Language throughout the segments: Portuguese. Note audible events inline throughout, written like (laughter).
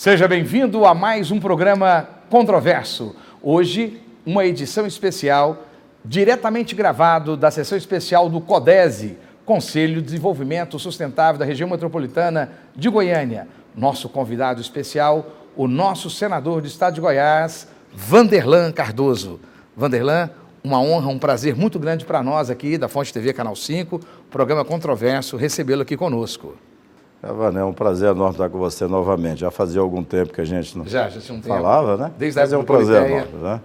Seja bem-vindo a mais um programa Controverso. Hoje, uma edição especial, diretamente gravado da sessão especial do CODESE, Conselho de Desenvolvimento Sustentável da Região Metropolitana de Goiânia. Nosso convidado especial, o nosso senador do Estado de Goiás, Vanderlan Cardoso. Vanderlan, uma honra, um prazer muito grande para nós aqui da Fonte TV Canal 5, programa Controverso, recebê-lo aqui conosco. É um prazer enorme estar com você novamente. Já fazia algum tempo que a gente não já, já um falava, tempo. né? Desde a Mas é um prazer enorme, né?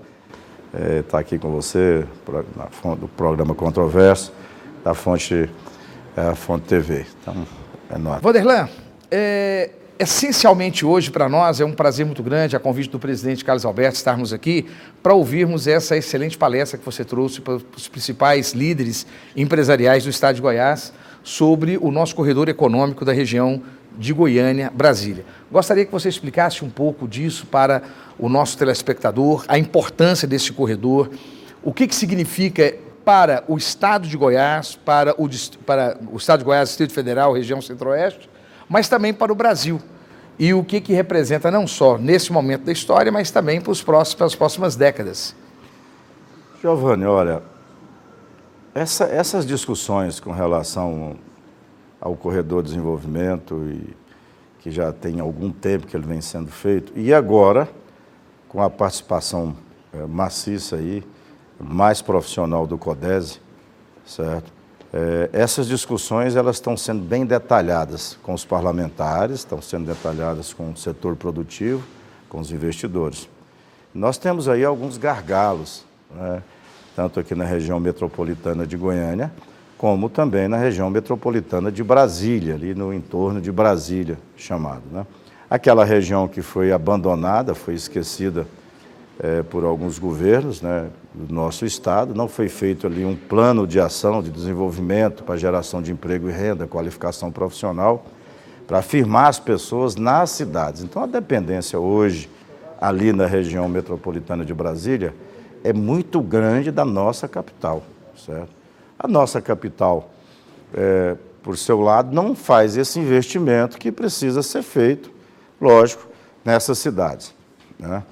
É, estar aqui com você do programa Controverso, da Fonte, é, Fonte TV. Então, é enorme. Vanderlan, é, essencialmente hoje para nós é um prazer muito grande, a convite do presidente Carlos Alberto, estarmos aqui para ouvirmos essa excelente palestra que você trouxe para os principais líderes empresariais do estado de Goiás sobre o nosso corredor econômico da região de Goiânia, Brasília. Gostaria que você explicasse um pouco disso para o nosso telespectador, a importância desse corredor, o que, que significa para o Estado de Goiás, para o, para o Estado de Goiás, Distrito Federal, região Centro-Oeste, mas também para o Brasil. E o que, que representa não só nesse momento da história, mas também para, os próximos, para as próximas décadas. Giovanni, olha, essa, essas discussões com relação ao corredor de desenvolvimento, e, que já tem algum tempo que ele vem sendo feito, e agora, com a participação é, maciça aí, mais profissional do CODESE, certo? É, essas discussões elas estão sendo bem detalhadas com os parlamentares, estão sendo detalhadas com o setor produtivo, com os investidores. Nós temos aí alguns gargalos, né? Tanto aqui na região metropolitana de Goiânia, como também na região metropolitana de Brasília, ali no entorno de Brasília, chamado. Né? Aquela região que foi abandonada, foi esquecida é, por alguns governos né, do nosso estado, não foi feito ali um plano de ação, de desenvolvimento para geração de emprego e renda, qualificação profissional, para firmar as pessoas nas cidades. Então, a dependência hoje, ali na região metropolitana de Brasília, é muito grande da nossa capital, certo? A nossa capital, é, por seu lado, não faz esse investimento que precisa ser feito, lógico, nessas cidades. Né?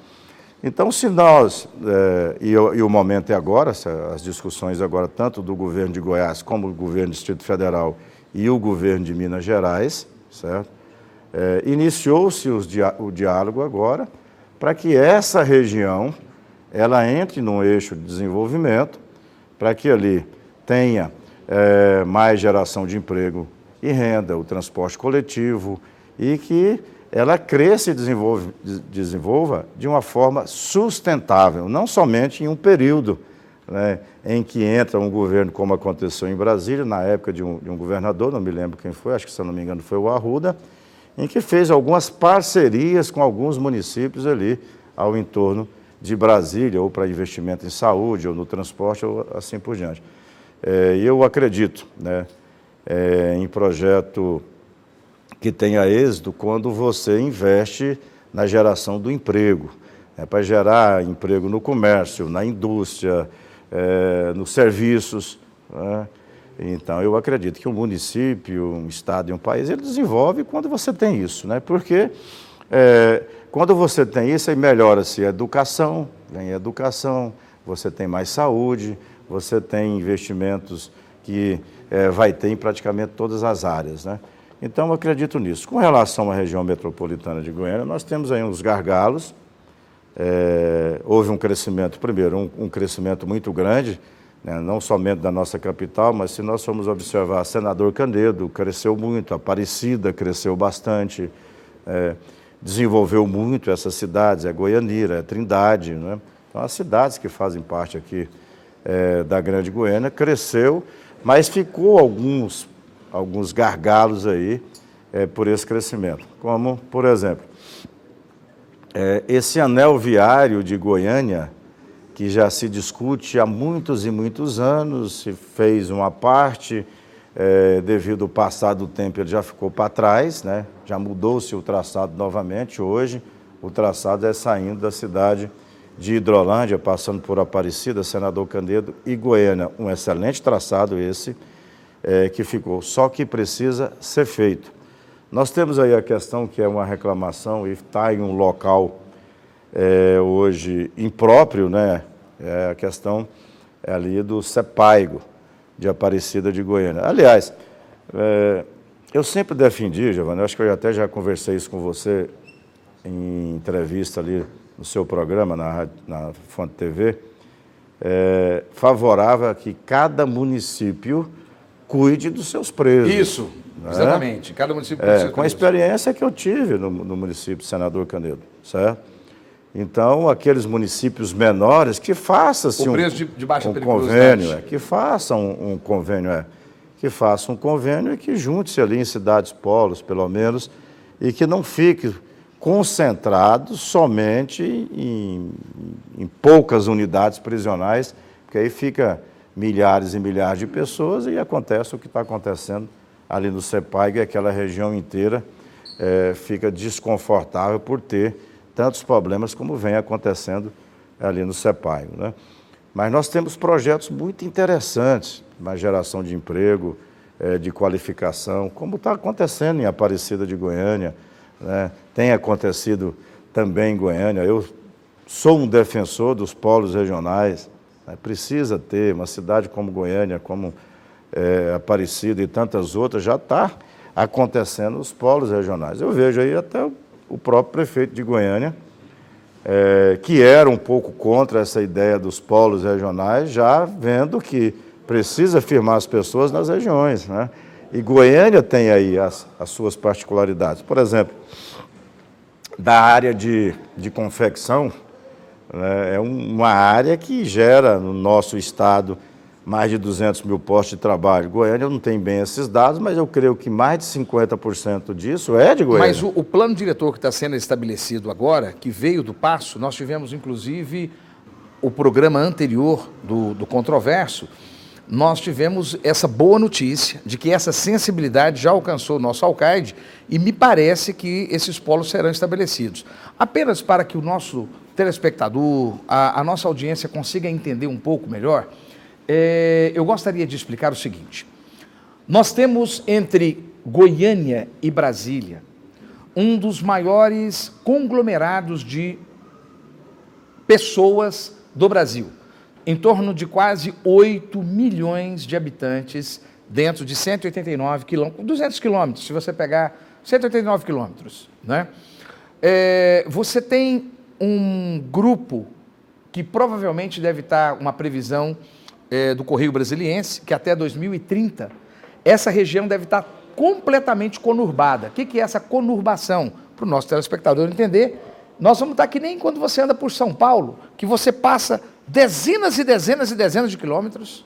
Então, se nós, é, e, e, o momento é agora, as discussões agora, tanto do governo de Goiás como do governo do Distrito Federal e o governo de Minas Gerais, certo? É, Iniciou-se o diálogo agora para que essa região ela entre num eixo de desenvolvimento para que ali tenha é, mais geração de emprego e renda, o transporte coletivo e que ela cresça e desenvolve, desenvolva de uma forma sustentável, não somente em um período né, em que entra um governo, como aconteceu em Brasília, na época de um, de um governador, não me lembro quem foi, acho que se não me engano foi o Arruda, em que fez algumas parcerias com alguns municípios ali ao entorno de Brasília, ou para investimento em saúde, ou no transporte, ou assim por diante. É, eu acredito né, é, em projeto que tenha êxito quando você investe na geração do emprego, né, para gerar emprego no comércio, na indústria, é, nos serviços. Né? Então, eu acredito que um município, um estado e um país, ele desenvolve quando você tem isso, né? porque é, quando você tem isso, aí melhora-se a educação, vem a educação, você tem mais saúde, você tem investimentos que é, vai ter em praticamente todas as áreas. Né? Então, eu acredito nisso. Com relação à região metropolitana de Goiânia, nós temos aí uns gargalos. É, houve um crescimento, primeiro, um, um crescimento muito grande, né? não somente da nossa capital, mas se nós formos observar, Senador Canedo cresceu muito, Aparecida cresceu bastante. É, desenvolveu muito essas cidades, é Goianira, é Trindade, né? Então, as cidades que fazem parte aqui é, da Grande Goiânia cresceu, mas ficou alguns, alguns gargalos aí é, por esse crescimento. Como, por exemplo, é, esse anel viário de Goiânia, que já se discute há muitos e muitos anos, se fez uma parte, é, devido ao passar do tempo, ele já ficou para trás, né? já mudou-se o traçado novamente. Hoje, o traçado é saindo da cidade de Hidrolândia, passando por Aparecida, Senador Candedo e Goiânia. Um excelente traçado esse é, que ficou, só que precisa ser feito. Nós temos aí a questão que é uma reclamação e está em um local é, hoje impróprio, né? É a questão ali do Sepaigo de Aparecida de Goiânia. Aliás, é, eu sempre defendi, Giovanni, acho que eu até já conversei isso com você em entrevista ali no seu programa, na, na Fonte TV, é, favorável que cada município cuide dos seus presos. Isso, né? exatamente. Cada município é, Com a experiência que eu tive no, no município de Senador Canedo, certo? Então, aqueles municípios menores que façam-se um, de, de um convênio, é, que façam um, um convênio, é, que façam um convênio e que junte-se ali em cidades polos, pelo menos, e que não fique concentrado somente em, em poucas unidades prisionais, porque aí fica milhares e milhares de pessoas e acontece o que está acontecendo ali no CEPAG, aquela região inteira é, fica desconfortável por ter tantos problemas como vem acontecendo ali no CEPAG. Né? Mas nós temos projetos muito interessantes na geração de emprego, é, de qualificação, como está acontecendo em Aparecida de Goiânia, né? tem acontecido também em Goiânia. Eu sou um defensor dos polos regionais, né? Precisa ter, uma cidade como Goiânia, como é, Aparecida e tantas outras, já está acontecendo os polos regionais. Eu vejo aí até o próprio prefeito de Goiânia, é, que era um pouco contra essa ideia dos polos regionais, já vendo que precisa firmar as pessoas nas regiões. Né? E Goiânia tem aí as, as suas particularidades. Por exemplo, da área de, de confecção, né? É uma área que gera no nosso estado mais de 200 mil postos de trabalho. Goiânia não tem bem esses dados, mas eu creio que mais de 50% disso é de Goiânia. Mas o, o plano diretor que está sendo estabelecido agora, que veio do Passo, nós tivemos inclusive o programa anterior do, do Controverso, nós tivemos essa boa notícia de que essa sensibilidade já alcançou o nosso alcaide e me parece que esses polos serão estabelecidos. Apenas para que o nosso telespectador, a, a nossa audiência consiga entender um pouco melhor, é, eu gostaria de explicar o seguinte. Nós temos entre Goiânia e Brasília um dos maiores conglomerados de pessoas do Brasil, em torno de quase 8 milhões de habitantes dentro de 189 quilômetros, 200 quilômetros, se você pegar 189 quilômetros, né? É, você tem um grupo que provavelmente deve estar uma previsão é, do Correio Brasiliense, que até 2030 essa região deve estar completamente conurbada. O que, que é essa conurbação? Para o nosso telespectador entender, nós vamos estar que nem quando você anda por São Paulo, que você passa dezenas e dezenas e dezenas de quilômetros,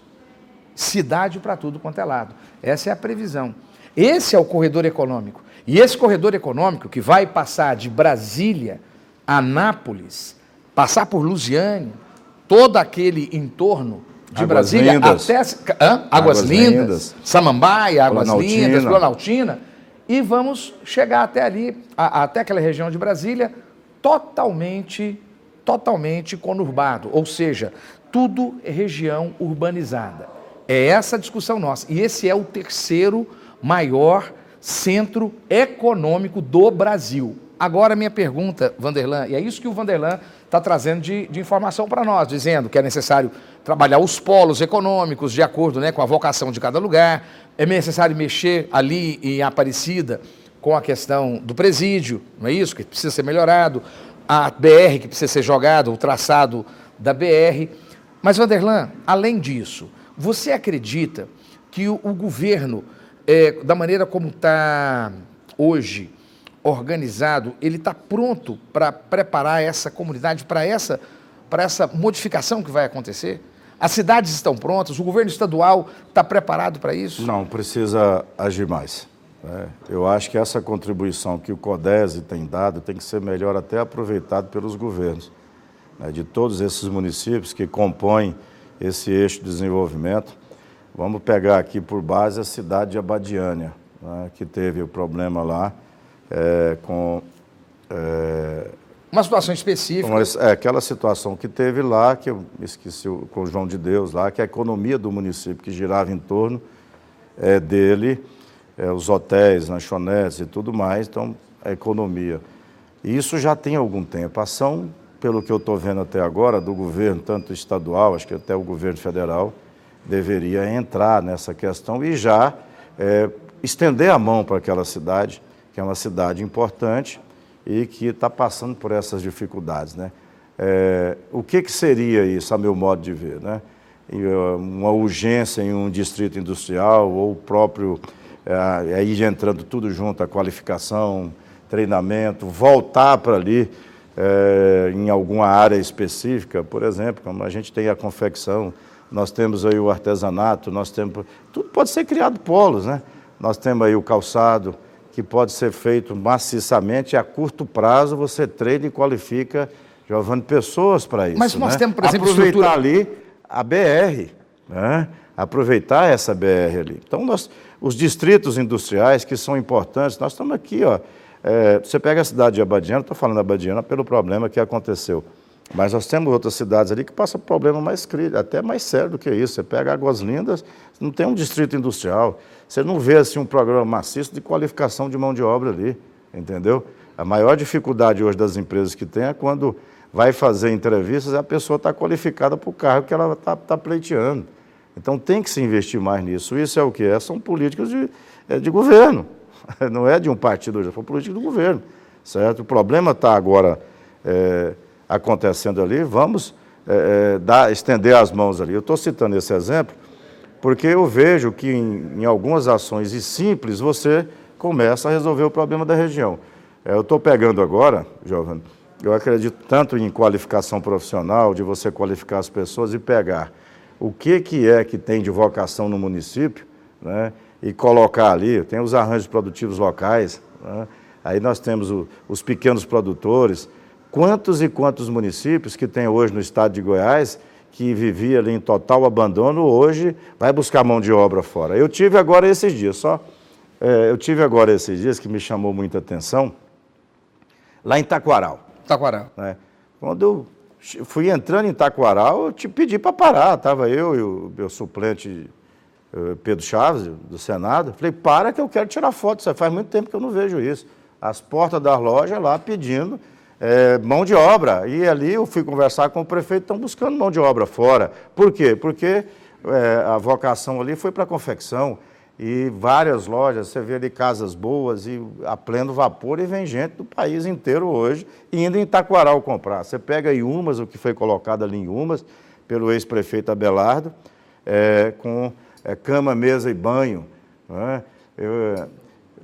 cidade para tudo quanto é lado. Essa é a previsão. Esse é o corredor econômico. E esse corredor econômico que vai passar de Brasília Anápolis, passar por Lusiane, todo aquele entorno de Águas Brasília Lindas. até hã? Águas, Águas Lindas, Lindas, Samambaia, Águas Planaltina. Lindas, Planaltina, e vamos chegar até ali, a, até aquela região de Brasília, totalmente, totalmente conurbado, ou seja, tudo é região urbanizada. É essa a discussão nossa. E esse é o terceiro maior centro econômico do Brasil. Agora, minha pergunta, Vanderlan, e é isso que o Vanderlan está trazendo de, de informação para nós, dizendo que é necessário trabalhar os polos econômicos de acordo né, com a vocação de cada lugar, é necessário mexer ali em Aparecida com a questão do presídio, não é isso? Que precisa ser melhorado, a BR que precisa ser jogada, o traçado da BR. Mas, Vanderlan, além disso, você acredita que o, o governo, é, da maneira como está hoje, organizado, ele está pronto para preparar essa comunidade para essa, essa modificação que vai acontecer? As cidades estão prontas, o governo estadual está preparado para isso? Não, precisa agir mais. Né? Eu acho que essa contribuição que o CODESE tem dado tem que ser melhor até aproveitado pelos governos né? de todos esses municípios que compõem esse eixo de desenvolvimento. Vamos pegar aqui por base a cidade de Abadiânia, né? que teve o problema lá é, com. É, uma situação específica. Uma, é, aquela situação que teve lá, que eu esqueci o, com o João de Deus lá, que a economia do município que girava em torno é, dele é, os hotéis, lanchonetes e tudo mais, então a economia. E isso já tem algum tempo. A ação, pelo que eu estou vendo até agora, do governo, tanto estadual, acho que até o governo federal, deveria entrar nessa questão e já é, estender a mão para aquela cidade, que é uma cidade importante e que está passando por essas dificuldades. Né? É, o que, que seria isso, a meu modo de ver? Né? uma urgência em um distrito industrial ou o próprio, é, aí entrando tudo junto, a qualificação, treinamento, voltar para ali é, em alguma área específica, por exemplo, como a gente tem a confecção, nós temos aí o artesanato, nós temos. Tudo pode ser criado polos, né? Nós temos aí o calçado, que pode ser feito maciçamente e a curto prazo você treina e qualifica, Giovanni, pessoas para isso. Mas nós né? temos, por exemplo, aproveitar estrutura... ali a BR, né? aproveitar essa BR ali. Então, nós, os distritos industriais que são importantes, nós estamos aqui, ó. É, você pega a cidade de Abadiana, estou falando Abadiana pelo problema que aconteceu. Mas nós temos outras cidades ali que passam problema mais até mais sério do que isso. Você pega Águas Lindas, não tem um distrito industrial. Você não vê assim um programa maciço de qualificação de mão de obra ali, entendeu? A maior dificuldade hoje das empresas que tem é quando vai fazer entrevistas a pessoa está qualificada para o cargo que ela está tá pleiteando. Então tem que se investir mais nisso. Isso é o que é? São políticas de, é de governo, (laughs) não é de um partido, já foi política do governo, certo? O problema está agora é, acontecendo ali, vamos é, é, dar, estender as mãos ali. Eu estou citando esse exemplo porque eu vejo que em, em, algumas ações e simples você começa a resolver o problema da região. É, eu estou pegando agora, Giovanni, eu acredito tanto em qualificação profissional, de você qualificar as pessoas e pegar. O que, que é que tem de vocação no município, né, e colocar ali, tem os arranjos produtivos locais, né, aí nós temos o, os pequenos produtores, quantos e quantos municípios que tem hoje no estado de Goiás que vivia ali em total abandono, hoje vai buscar mão de obra fora. Eu tive agora esses dias, só, é, eu tive agora esses dias que me chamou muita atenção, lá em Taquaral. Taquaral. Né? Quando eu fui entrando em Taquaral, eu te pedi para parar, estava eu e o meu suplente eh, Pedro Chaves, do Senado, falei, para que eu quero tirar foto, isso faz muito tempo que eu não vejo isso. As portas das lojas lá pedindo é, mão de obra. E ali eu fui conversar com o prefeito, estão buscando mão de obra fora. Por quê? Porque é, a vocação ali foi para confecção e várias lojas, você vê ali casas boas e a pleno vapor e vem gente do país inteiro hoje indo em Itaquaral comprar. Você pega em Umas, o que foi colocado ali em Umas, pelo ex-prefeito Abelardo, é, com é, cama, mesa e banho. Né? Eu,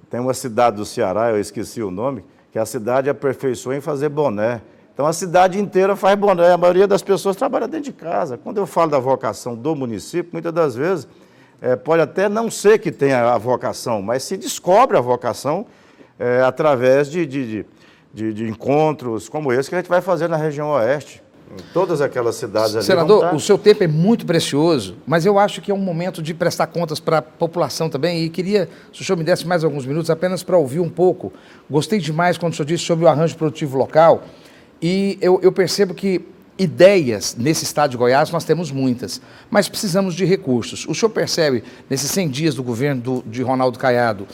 tem uma cidade do Ceará, eu esqueci o nome, que a cidade aperfeiçoou em fazer boné. Então a cidade inteira faz boné, a maioria das pessoas trabalha dentro de casa. Quando eu falo da vocação do município, muitas das vezes é, pode até não ser que tenha a vocação, mas se descobre a vocação é, através de, de, de, de encontros como esse que a gente vai fazer na região oeste. Em todas aquelas cidades ali. Senador, o seu tempo é muito precioso, mas eu acho que é um momento de prestar contas para a população também. E queria, se o senhor me desse mais alguns minutos, apenas para ouvir um pouco. Gostei demais quando o senhor disse sobre o arranjo produtivo local. E eu, eu percebo que ideias nesse estado de Goiás nós temos muitas, mas precisamos de recursos. O senhor percebe, nesses 100 dias do governo do, de Ronaldo Caiado,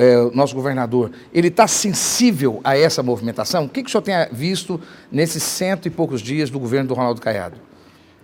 é, nosso governador, ele está sensível a essa movimentação? O que, que o senhor tem visto nesses cento e poucos dias do governo do Ronaldo Caiado?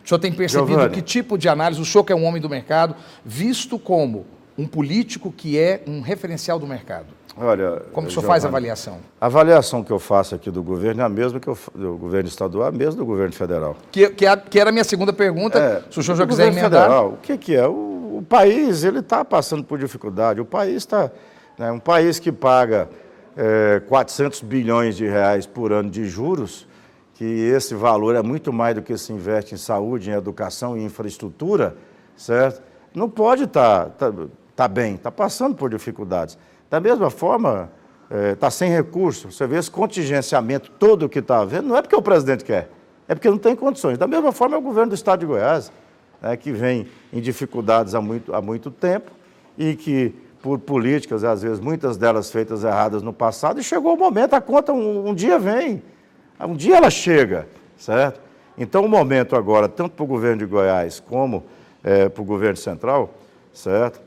O senhor tem percebido Giovani. que tipo de análise, o senhor que é um homem do mercado, visto como um político que é um referencial do mercado? Olha, como o senhor Giovani, faz a avaliação? A avaliação que eu faço aqui do governo é a mesma que eu, do governo estadual, é a mesma do governo federal. Que, que, é, que era a minha segunda pergunta, é, se o senhor já quiser emendar. Federal, o que, que é? O, o país ele está passando por dificuldade, o país está né? Um país que paga é, 400 bilhões de reais por ano de juros, que esse valor é muito mais do que se investe em saúde, em educação e infraestrutura, certo? Não pode estar tá, tá, tá bem, está passando por dificuldades. Da mesma forma, está é, tá sem recursos. Você vê esse contingenciamento todo que está havendo, não é porque o presidente quer, é porque não tem condições. Da mesma forma, é o governo do Estado de Goiás, né, que vem em dificuldades há muito, há muito tempo e que por políticas, às vezes muitas delas feitas erradas no passado, e chegou o momento, a conta um, um dia vem, um dia ela chega, certo? Então o momento agora, tanto para o governo de Goiás como é, para o governo central, certo?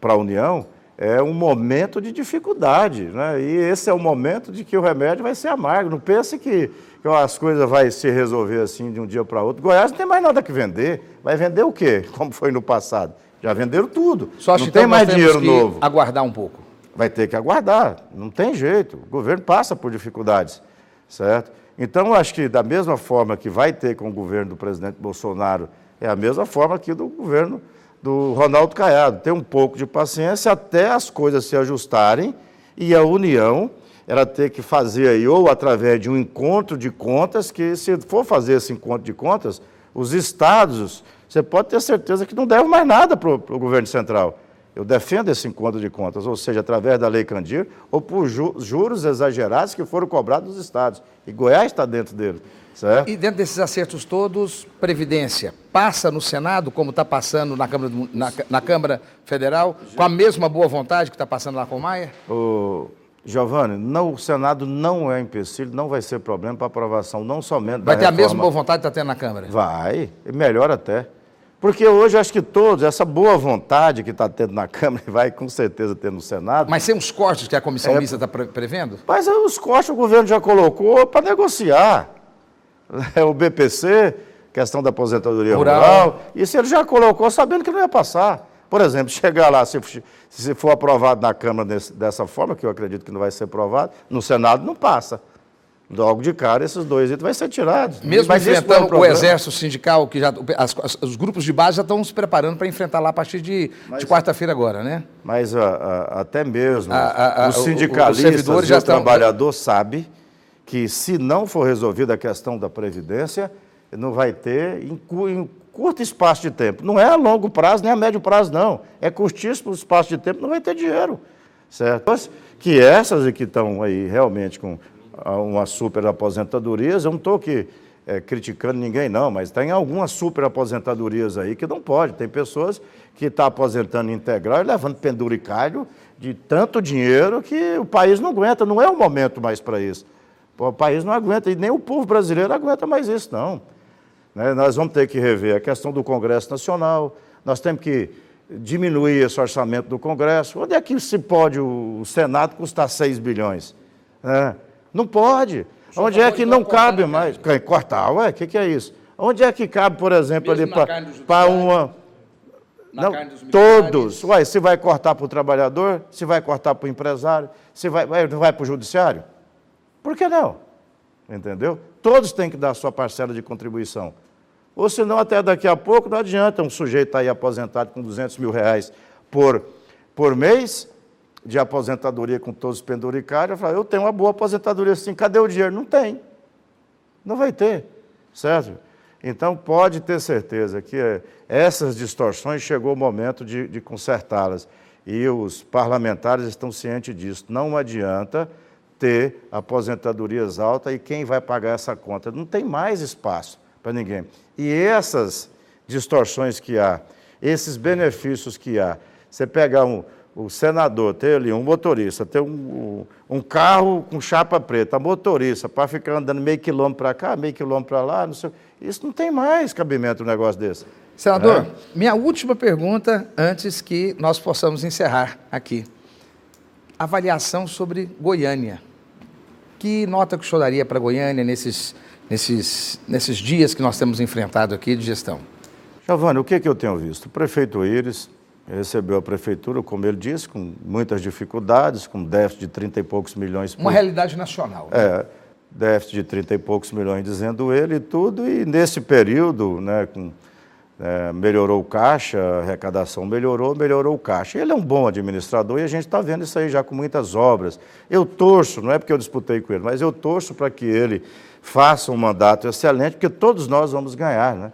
Para a União é um momento de dificuldade, né? e esse é o momento de que o remédio vai ser amargo. Não pense que, que as coisas vão se resolver assim de um dia para outro. Goiás não tem mais nada que vender. Vai vender o quê? (laughs) Como foi no passado? Já venderam tudo. Só não então tem mais dinheiro que novo. Aguardar um pouco. Vai ter que aguardar. Não tem jeito. O governo passa por dificuldades, certo? Então, acho que da mesma forma que vai ter com o governo do presidente Bolsonaro, é a mesma forma aqui do governo do Ronaldo Caiado. Ter um pouco de paciência até as coisas se ajustarem e a União ela ter que fazer aí, ou através de um encontro de contas, que se for fazer esse encontro de contas, os estados, você pode ter certeza que não devem mais nada para o governo central. Eu defendo esse encontro de contas, ou seja, através da Lei Candir, ou por juros exagerados que foram cobrados dos estados. E Goiás está dentro dele. Certo? E dentro desses acertos todos, Previdência passa no Senado, como está passando na Câmara, na, na, Câmara Federal, com a mesma boa vontade que está passando lá com o Maia? O Giovanni, não, o Senado não é empecilho, não vai ser problema para aprovação, não somente Vai ter reforma. a mesma boa vontade que está tendo na Câmara? Vai, melhor até. Porque hoje acho que todos, essa boa vontade que está tendo na (laughs) Câmara e vai com certeza ter no Senado. Mas tem uns cortes que a comissão é, mista está prevendo? Mas os cortes o governo já colocou para negociar. É o BPC, questão da aposentadoria rural. rural. Isso ele já colocou sabendo que não ia passar. Por exemplo, (laughs) chegar lá, se, se for aprovado na Câmara desse, dessa forma, que eu acredito que não vai ser aprovado, no Senado não passa. Logo de cara, esses dois itens vão ser tirados. Mesmo Mas enfrentando é um o exército sindical, que já, as, os grupos de base já estão se preparando para enfrentar lá a partir de, de quarta-feira agora, né? Mas a, a, até mesmo a, os sindicalistas o, o, e o estão... trabalhador sabe que se não for resolvida a questão da Previdência, não vai ter em, em curto espaço de tempo. Não é a longo prazo, nem a médio prazo, não. É curtíssimo espaço de tempo, não vai ter dinheiro. Certo? Que essas que estão aí realmente com uma super aposentadorias. Eu não estou aqui é, criticando ninguém, não, mas tem algumas super aposentadorias aí que não pode. Tem pessoas que estão tá aposentando integral e levando penduricalho de tanto dinheiro que o país não aguenta. Não é o momento mais para isso. O país não aguenta, e nem o povo brasileiro aguenta mais isso, não. Né? Nós vamos ter que rever a questão do Congresso Nacional, nós temos que diminuir esse orçamento do Congresso. Onde é que se pode o Senado custar 6 bilhões? Né? Não pode. Onde é que não cabe mais? Cortar, ué, o que, que é isso? Onde é que cabe, por exemplo, Mesmo ali para uma. não, todos. Ué, se vai cortar para o trabalhador, se vai cortar para o empresário, se vai, não vai para o judiciário? Por que não? Entendeu? Todos têm que dar a sua parcela de contribuição. Ou senão, até daqui a pouco, não adianta um sujeito estar aí aposentado com 200 mil reais por, por mês, de aposentadoria com todos os penduricários, eu falei, eu tenho uma boa aposentadoria sim, cadê o dinheiro? Não tem. Não vai ter, certo? Então, pode ter certeza que eh, essas distorções chegou o momento de, de consertá-las. E os parlamentares estão cientes disso. Não adianta ter aposentadorias altas e quem vai pagar essa conta? Não tem mais espaço para ninguém. E essas distorções que há, esses benefícios que há, você pegar um, o senador ter ali um motorista, ter um, um carro com chapa preta, motorista, para ficar andando meio quilômetro para cá, meio quilômetro para lá, não sei, isso não tem mais cabimento um negócio desse. Senador, é? minha última pergunta antes que nós possamos encerrar aqui. Avaliação sobre Goiânia. Que nota que o senhor daria para Goiânia nesses, nesses, nesses dias que nós temos enfrentado aqui de gestão? Giovanni, o que, que eu tenho visto? O prefeito Íris recebeu a prefeitura, como ele disse, com muitas dificuldades, com déficit de 30 e poucos milhões. Por... Uma realidade nacional. Né? É, déficit de 30 e poucos milhões, dizendo ele e tudo, e nesse período, né, com, é, melhorou o caixa, a arrecadação melhorou, melhorou o caixa. Ele é um bom administrador e a gente está vendo isso aí já com muitas obras. Eu torço, não é porque eu disputei com ele, mas eu torço para que ele faça um mandato excelente, porque todos nós vamos ganhar, né?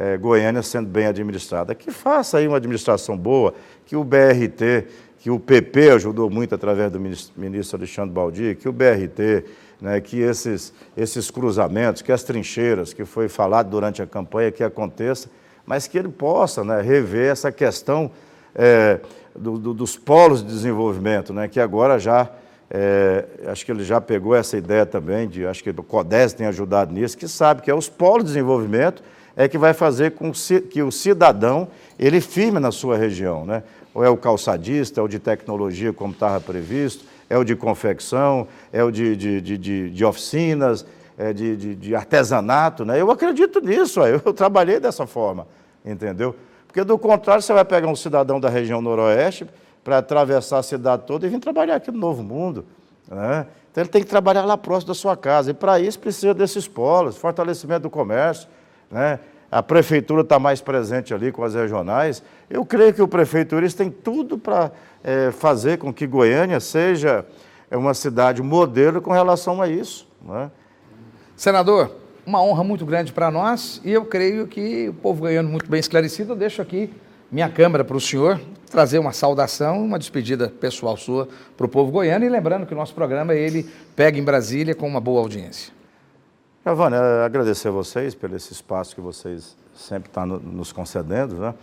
É, Goiânia sendo bem administrada. Que faça aí uma administração boa, que o BRT, que o PP ajudou muito através do ministro Alexandre Baldi, que o BRT, né, que esses, esses cruzamentos, que as trincheiras, que foi falado durante a campanha, que aconteça, mas que ele possa né, rever essa questão é, do, do, dos polos de desenvolvimento, né, que agora já, é, acho que ele já pegou essa ideia também, de, acho que o CODES tem ajudado nisso, que sabe que é os polos de desenvolvimento é que vai fazer com que o cidadão ele firme na sua região, né? Ou é o calçadista, é o de tecnologia, como estava previsto, é o de confecção, é o de, de, de, de, de oficinas, é de, de, de, artesanato, né? Eu acredito nisso, (laughs) eu, trabalhei dessa forma, entendeu? Porque do contrário, você vai pegar um cidadão da região noroeste para atravessar a cidade toda e vir trabalhar aqui no Novo Mundo. Né? Então ele tem que trabalhar lá próximo da sua casa. E para isso precisa desses polos, fortalecimento do comércio. Né? A prefeitura está mais presente ali com as regionais. Eu creio que o prefeito Uris tem tudo para é, fazer com que Goiânia seja uma cidade modelo com relação a isso. Né? Senador, uma honra muito grande para nós e eu creio que o povo goiano muito bem esclarecido. Eu deixo aqui minha câmera para o senhor trazer uma saudação, uma despedida pessoal sua para o povo goiano e lembrando que o nosso programa ele pega em Brasília com uma boa audiência. Giovanni, agradecer a vocês pelo esse espaço que vocês sempre estão tá nos concedendo, né?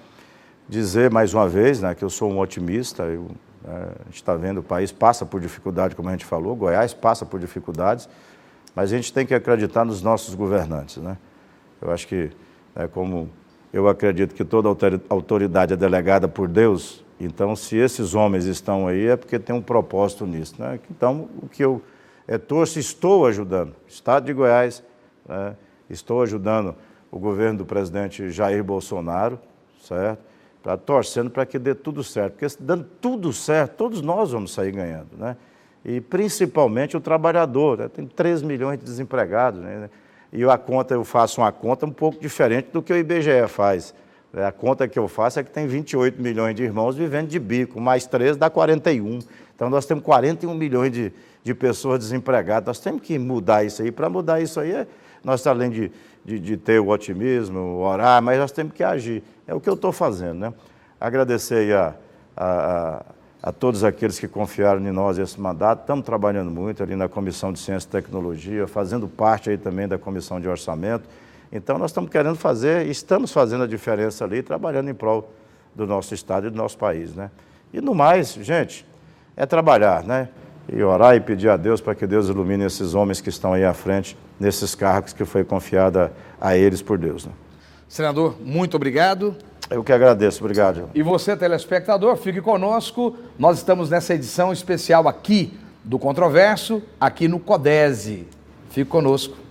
Dizer mais uma vez né, que eu sou um otimista, eu, é, a gente está vendo o país passa por dificuldade, como a gente falou, Goiás passa por dificuldades, mas a gente tem que acreditar nos nossos governantes. Né? Eu acho que, é, como eu acredito que toda autoridade é delegada por Deus, então se esses homens estão aí é porque tem um propósito nisso. Né? Então, o que eu é, torço, estou ajudando, Estado de Goiás, né? estou ajudando o governo do presidente Jair Bolsonaro, certo? Pra, torcendo para que dê tudo certo, porque dando tudo certo, todos nós vamos sair ganhando, né? e principalmente o trabalhador. Né? Tem 3 milhões de desempregados. Né? E a conta, eu faço uma conta um pouco diferente do que o IBGE faz. A conta que eu faço é que tem 28 milhões de irmãos vivendo de bico, mais 3 dá 41. Então nós temos 41 milhões de, de pessoas desempregadas. Nós temos que mudar isso aí. Para mudar isso aí, nós além de, de, de, ter o otimismo, orar, mas nós temos que agir. É o que eu estou fazendo. Né? Agradecer a, a a todos aqueles que confiaram em nós esse mandato. Estamos trabalhando muito ali na Comissão de Ciência e Tecnologia, fazendo parte aí também da Comissão de Orçamento. Então, nós estamos querendo fazer, estamos fazendo a diferença ali, trabalhando em prol do nosso Estado e do nosso país, né? E no mais, gente, é trabalhar, né? E orar e pedir a Deus para que Deus ilumine esses homens que estão aí à frente, nesses cargos que foi confiada a eles por Deus, né? Senador, muito obrigado. Eu que agradeço, obrigado. E você, telespectador, fique conosco. Nós estamos nessa edição especial aqui do Controverso, aqui no Codese. Fique conosco.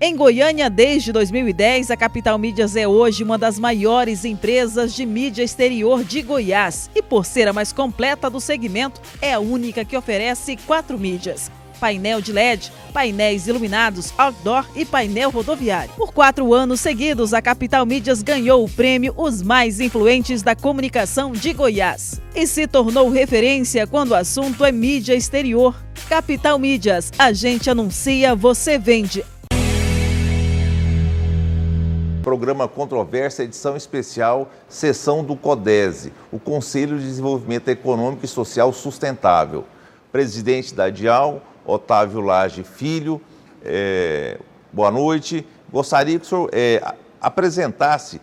Em Goiânia, desde 2010, a Capital Mídias é hoje uma das maiores empresas de mídia exterior de Goiás e, por ser a mais completa do segmento, é a única que oferece quatro mídias: painel de LED, painéis iluminados, outdoor e painel rodoviário. Por quatro anos seguidos, a Capital Mídias ganhou o prêmio Os Mais Influentes da Comunicação de Goiás e se tornou referência quando o assunto é mídia exterior. Capital Mídias, a gente anuncia, você vende programa Controvérsia, edição especial, sessão do CODESE, o Conselho de Desenvolvimento Econômico e Social Sustentável. Presidente da DIAL, Otávio Lage Filho. É, boa noite. Gostaria que o senhor é, apresentasse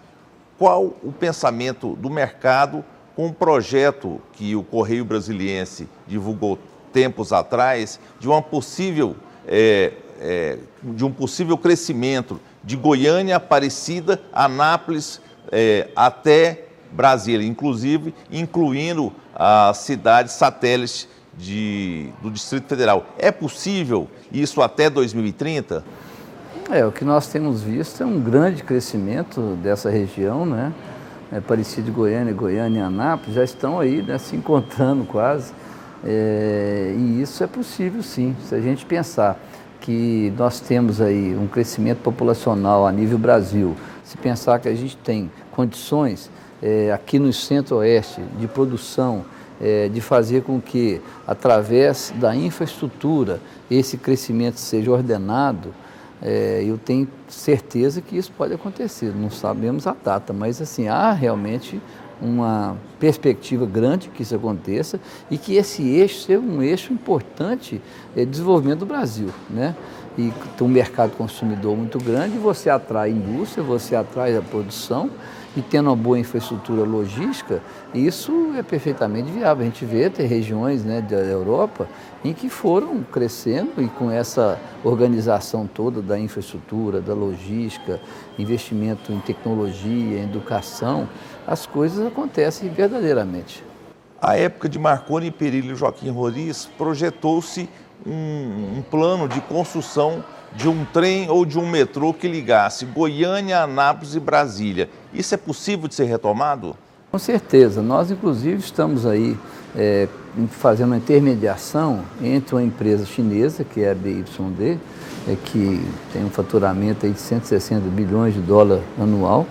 qual o pensamento do mercado com um projeto que o Correio Brasiliense divulgou tempos atrás de uma possível é, é, de um possível crescimento de Goiânia, Aparecida, Anápolis é, até Brasília, inclusive incluindo as cidades satélites de, do Distrito Federal. É possível isso até 2030? É, o que nós temos visto é um grande crescimento dessa região, né? É, Parecido Goiânia, Goiânia e Anápolis já estão aí né, se encontrando quase. É, e isso é possível sim, se a gente pensar que nós temos aí um crescimento populacional a nível Brasil, se pensar que a gente tem condições é, aqui no centro-oeste de produção é, de fazer com que, através da infraestrutura, esse crescimento seja ordenado, é, eu tenho certeza que isso pode acontecer. Não sabemos a data, mas assim há realmente uma perspectiva grande que isso aconteça e que esse eixo seja um eixo importante de desenvolvimento do Brasil, né? e tem um mercado consumidor muito grande, você atrai indústria, você atrai a produção e tendo uma boa infraestrutura logística, isso é perfeitamente viável. A gente vê, tem regiões né, da Europa em que foram crescendo e com essa organização toda da infraestrutura, da logística, investimento em tecnologia, em educação, as coisas acontecem verdadeiramente. A época de Marconi, Perillo e Joaquim Roriz projetou-se um, um plano de construção de um trem ou de um metrô que ligasse Goiânia, Anápolis e Brasília. Isso é possível de ser retomado? Com certeza. Nós, inclusive, estamos aí é, fazendo uma intermediação entre uma empresa chinesa, que é a BYD, é, que tem um faturamento aí de 160 bilhões de dólares anual,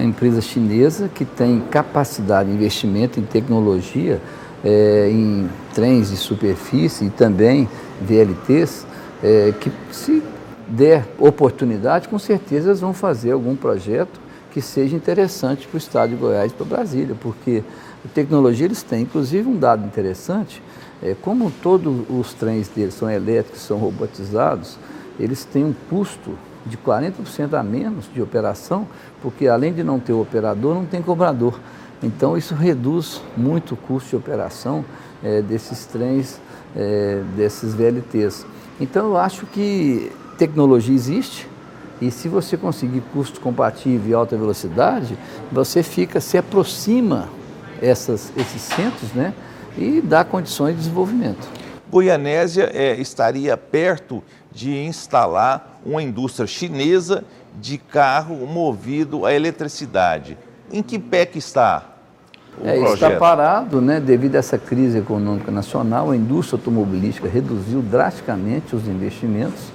a empresa chinesa que tem capacidade de investimento em tecnologia, é, em trens de superfície e também VLTs, é, que se der oportunidade, com certeza eles vão fazer algum projeto que seja interessante para o estado de Goiás e para Brasília, porque a tecnologia eles têm. Inclusive, um dado interessante, é, como todos os trens deles são elétricos, são robotizados, eles têm um custo de 40% a menos de operação, porque além de não ter o operador, não tem cobrador. Então, isso reduz muito o custo de operação é, desses trens, é, desses VLTs. Então, eu acho que tecnologia existe e se você conseguir custo compatível e alta velocidade, você fica, se aproxima essas, esses centros né, e dá condições de desenvolvimento. Goianésia é, estaria perto de instalar uma indústria chinesa de carro movido a eletricidade. Em que pé que está é, está parado, né, devido a essa crise econômica nacional, a indústria automobilística reduziu drasticamente os investimentos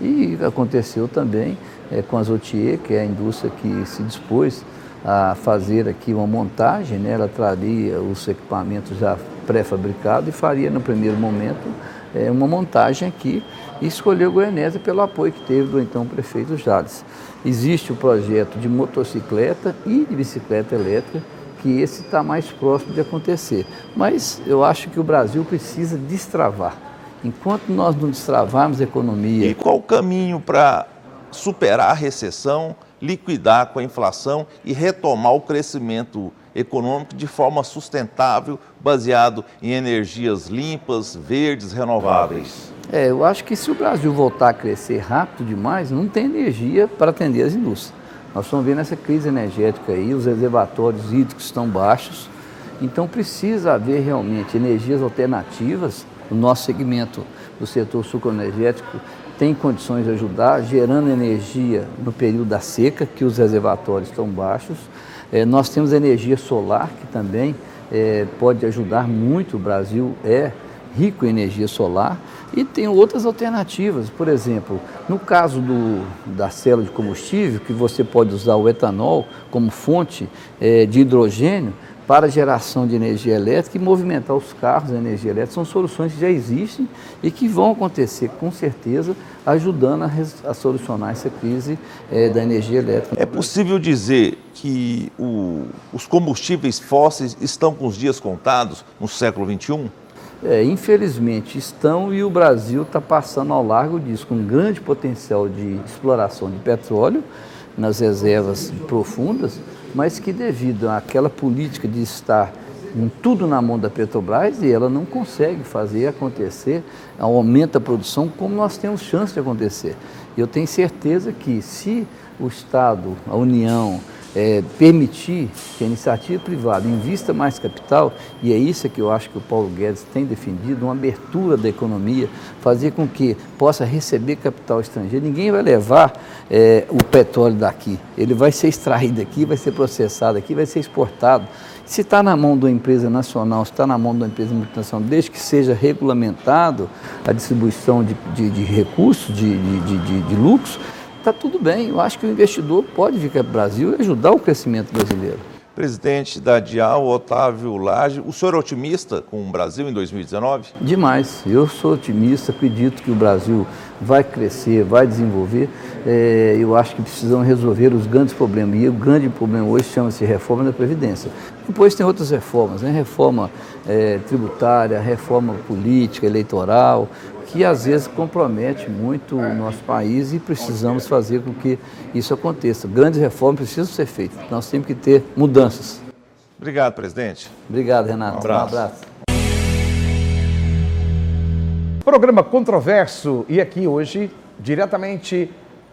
e aconteceu também é, com a Zotier, que é a indústria que se dispôs a fazer aqui uma montagem, né, ela traria os equipamentos já pré-fabricados e faria no primeiro momento é, uma montagem aqui e escolheu Goianésia pelo apoio que teve do então prefeito Jales. Existe o projeto de motocicleta e de bicicleta elétrica que esse está mais próximo de acontecer. Mas eu acho que o Brasil precisa destravar. Enquanto nós não destravarmos a economia. E qual o caminho para superar a recessão, liquidar com a inflação e retomar o crescimento econômico de forma sustentável, baseado em energias limpas, verdes, renováveis? É, eu acho que se o Brasil voltar a crescer rápido demais, não tem energia para atender as indústrias. Nós estamos vendo essa crise energética aí, os reservatórios hídricos estão baixos, então precisa haver realmente energias alternativas. O nosso segmento do setor sucroenergético tem condições de ajudar, gerando energia no período da seca, que os reservatórios estão baixos. É, nós temos energia solar, que também é, pode ajudar muito. O Brasil é rico em energia solar. E tem outras alternativas, por exemplo, no caso do, da célula de combustível, que você pode usar o etanol como fonte é, de hidrogênio para geração de energia elétrica e movimentar os carros a energia elétrica, são soluções que já existem e que vão acontecer com certeza, ajudando a, a solucionar essa crise é, da energia elétrica. É possível dizer que o, os combustíveis fósseis estão com os dias contados no século XXI? É, infelizmente estão e o Brasil está passando ao largo disso, com um grande potencial de exploração de petróleo nas reservas profundas, mas que devido àquela política de estar em tudo na mão da Petrobras e ela não consegue fazer acontecer, aumenta a produção como nós temos chance de acontecer. Eu tenho certeza que se o Estado, a União, é, permitir que a iniciativa privada invista mais capital, e é isso que eu acho que o Paulo Guedes tem defendido, uma abertura da economia, fazer com que possa receber capital estrangeiro. Ninguém vai levar é, o petróleo daqui, ele vai ser extraído aqui, vai ser processado aqui, vai ser exportado. Se está na mão de uma empresa nacional, se está na mão de uma empresa multinacional, desde que seja regulamentado a distribuição de, de, de recursos, de, de, de, de lucros, está tudo bem. Eu acho que o investidor pode vir para o Brasil e ajudar o crescimento brasileiro. Presidente da Dial, Otávio Lage, o senhor é otimista com o Brasil em 2019? Demais. Eu sou otimista, acredito que o Brasil vai crescer, vai desenvolver. É, eu acho que precisamos resolver os grandes problemas. E o grande problema hoje chama-se reforma da Previdência. Depois tem outras reformas, né? reforma é, tributária, reforma política, eleitoral, que às vezes compromete muito o nosso país e precisamos fazer com que isso aconteça. Grandes reformas precisam ser feitas. Nós temos que ter mudanças. Obrigado, presidente. Obrigado, Renato. Um abraço. Um abraço. Programa controverso e aqui hoje, diretamente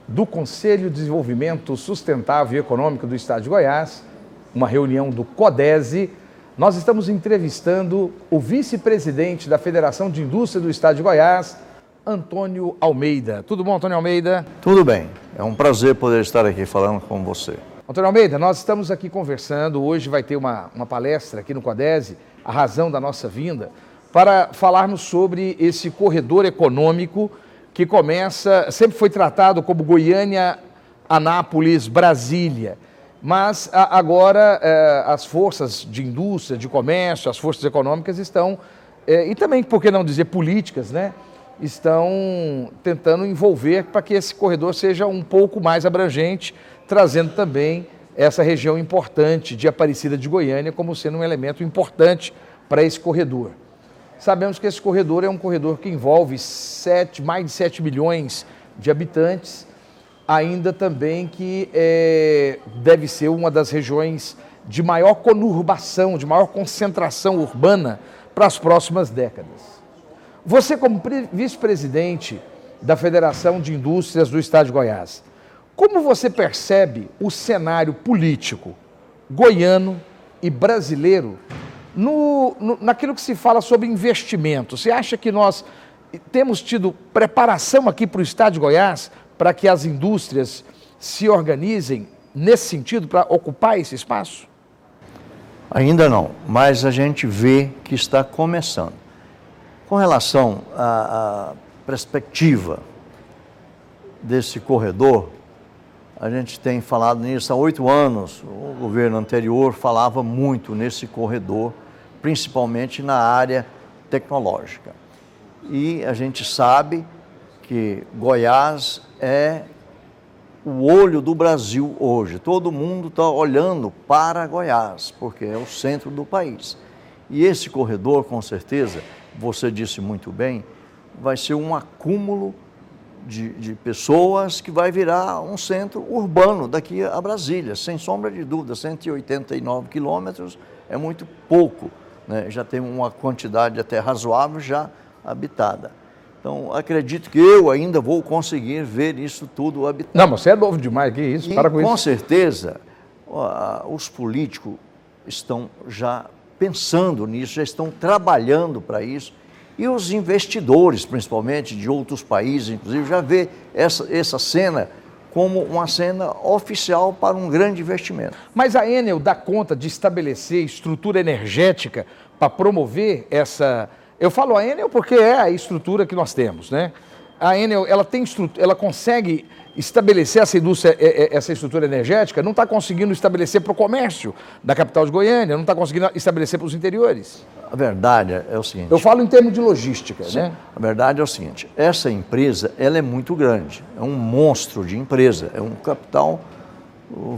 do Conselho de Desenvolvimento Sustentável e Econômico do Estado de Goiás, uma reunião do CODESE, nós estamos entrevistando o vice-presidente da Federação de Indústria do Estado de Goiás, Antônio Almeida. Tudo bom, Antônio Almeida? Tudo bem, é um prazer poder estar aqui falando com você. Antônio Almeida, nós estamos aqui conversando, hoje vai ter uma, uma palestra aqui no CODESE, a razão da nossa vinda, para falarmos sobre esse corredor econômico que começa, sempre foi tratado como Goiânia, Anápolis, Brasília. Mas a, agora é, as forças de indústria, de comércio, as forças econômicas estão, é, e também, por que não dizer políticas, né? Estão tentando envolver para que esse corredor seja um pouco mais abrangente, trazendo também essa região importante de Aparecida de Goiânia como sendo um elemento importante para esse corredor. Sabemos que esse corredor é um corredor que envolve sete, mais de 7 milhões de habitantes ainda também que é, deve ser uma das regiões de maior conurbação, de maior concentração urbana para as próximas décadas. Você, como vice-presidente da Federação de Indústrias do Estado de Goiás, como você percebe o cenário político goiano e brasileiro no, no, naquilo que se fala sobre investimento? Você acha que nós temos tido preparação aqui para o Estado de Goiás para que as indústrias se organizem nesse sentido para ocupar esse espaço? Ainda não, mas a gente vê que está começando. Com relação à, perspectiva desse corredor, a gente tem falado nisso há oito anos. O governo anterior falava muito nesse corredor, principalmente na área tecnológica. E a gente sabe que Goiás é o olho do Brasil hoje. Todo mundo está olhando para Goiás, porque é o centro do país. E esse corredor, com certeza, você disse muito bem, vai ser um acúmulo de, de, pessoas que vai virar um centro urbano daqui a Brasília, sem sombra de dúvida. 189 quilômetros é muito pouco, né? já tem uma quantidade até razoável já habitada. Então, acredito que eu ainda vou conseguir ver isso tudo habitado. Não, mas você é novo demais, que isso? E, Para com, com isso. certeza, os políticos estão já pensando nisso, já estão trabalhando para isso. E os investidores, principalmente de outros países, inclusive, já vê essa, essa cena como uma cena oficial para um grande investimento. Mas a Enel dá conta de estabelecer estrutura energética para promover essa, eu falo a Enel porque é a estrutura que nós temos, né? A Enel, ela tem ela consegue estabelecer essa indústria, é, é, essa estrutura energética, não está conseguindo estabelecer para o comércio da capital de Goiânia, não está conseguindo estabelecer para os interiores. A verdade é o seguinte. Eu falo em termos de logística, sim, né? A verdade é o seguinte: essa empresa, ela é muito grande, é um monstro de empresa, é um capital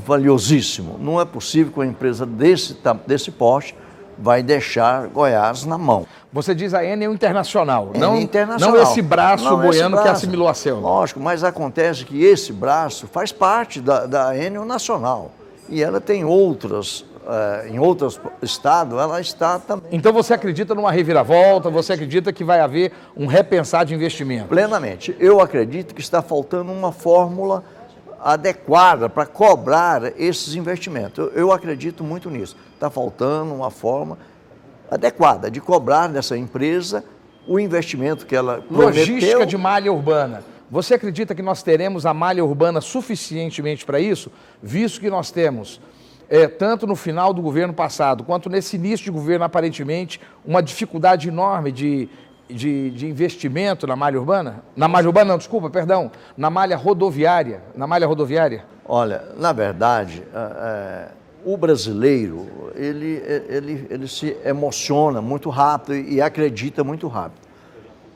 valiosíssimo. Não é possível que uma empresa desse desse porte vai deixar Goiás na mão. Você diz a Enel internacional, é não, internacional. não esse braço não goiano esse braço. que assimilou a selva. Lógico, mas acontece que esse braço faz parte da, da Enel nacional e ela tem outras Uh, em outros estados, ela está também. Então você acredita numa reviravolta, você acredita que vai haver um repensar de investimento? Plenamente. Eu acredito que está faltando uma fórmula adequada para cobrar esses investimentos. Eu, eu acredito muito nisso. Está faltando uma forma adequada de cobrar dessa empresa o investimento que ela Logística prometeu. de malha urbana. Você acredita que nós teremos a malha urbana suficientemente para isso, visto que nós temos, é, tanto no final do governo passado, quanto nesse início de governo, aparentemente, uma dificuldade enorme de, de, de, investimento na malha urbana? Na malha urbana, não, desculpa, perdão, na malha rodoviária. Na malha rodoviária? Olha, na verdade, é, o brasileiro, ele, ele, ele se emociona muito rápido e acredita muito rápido.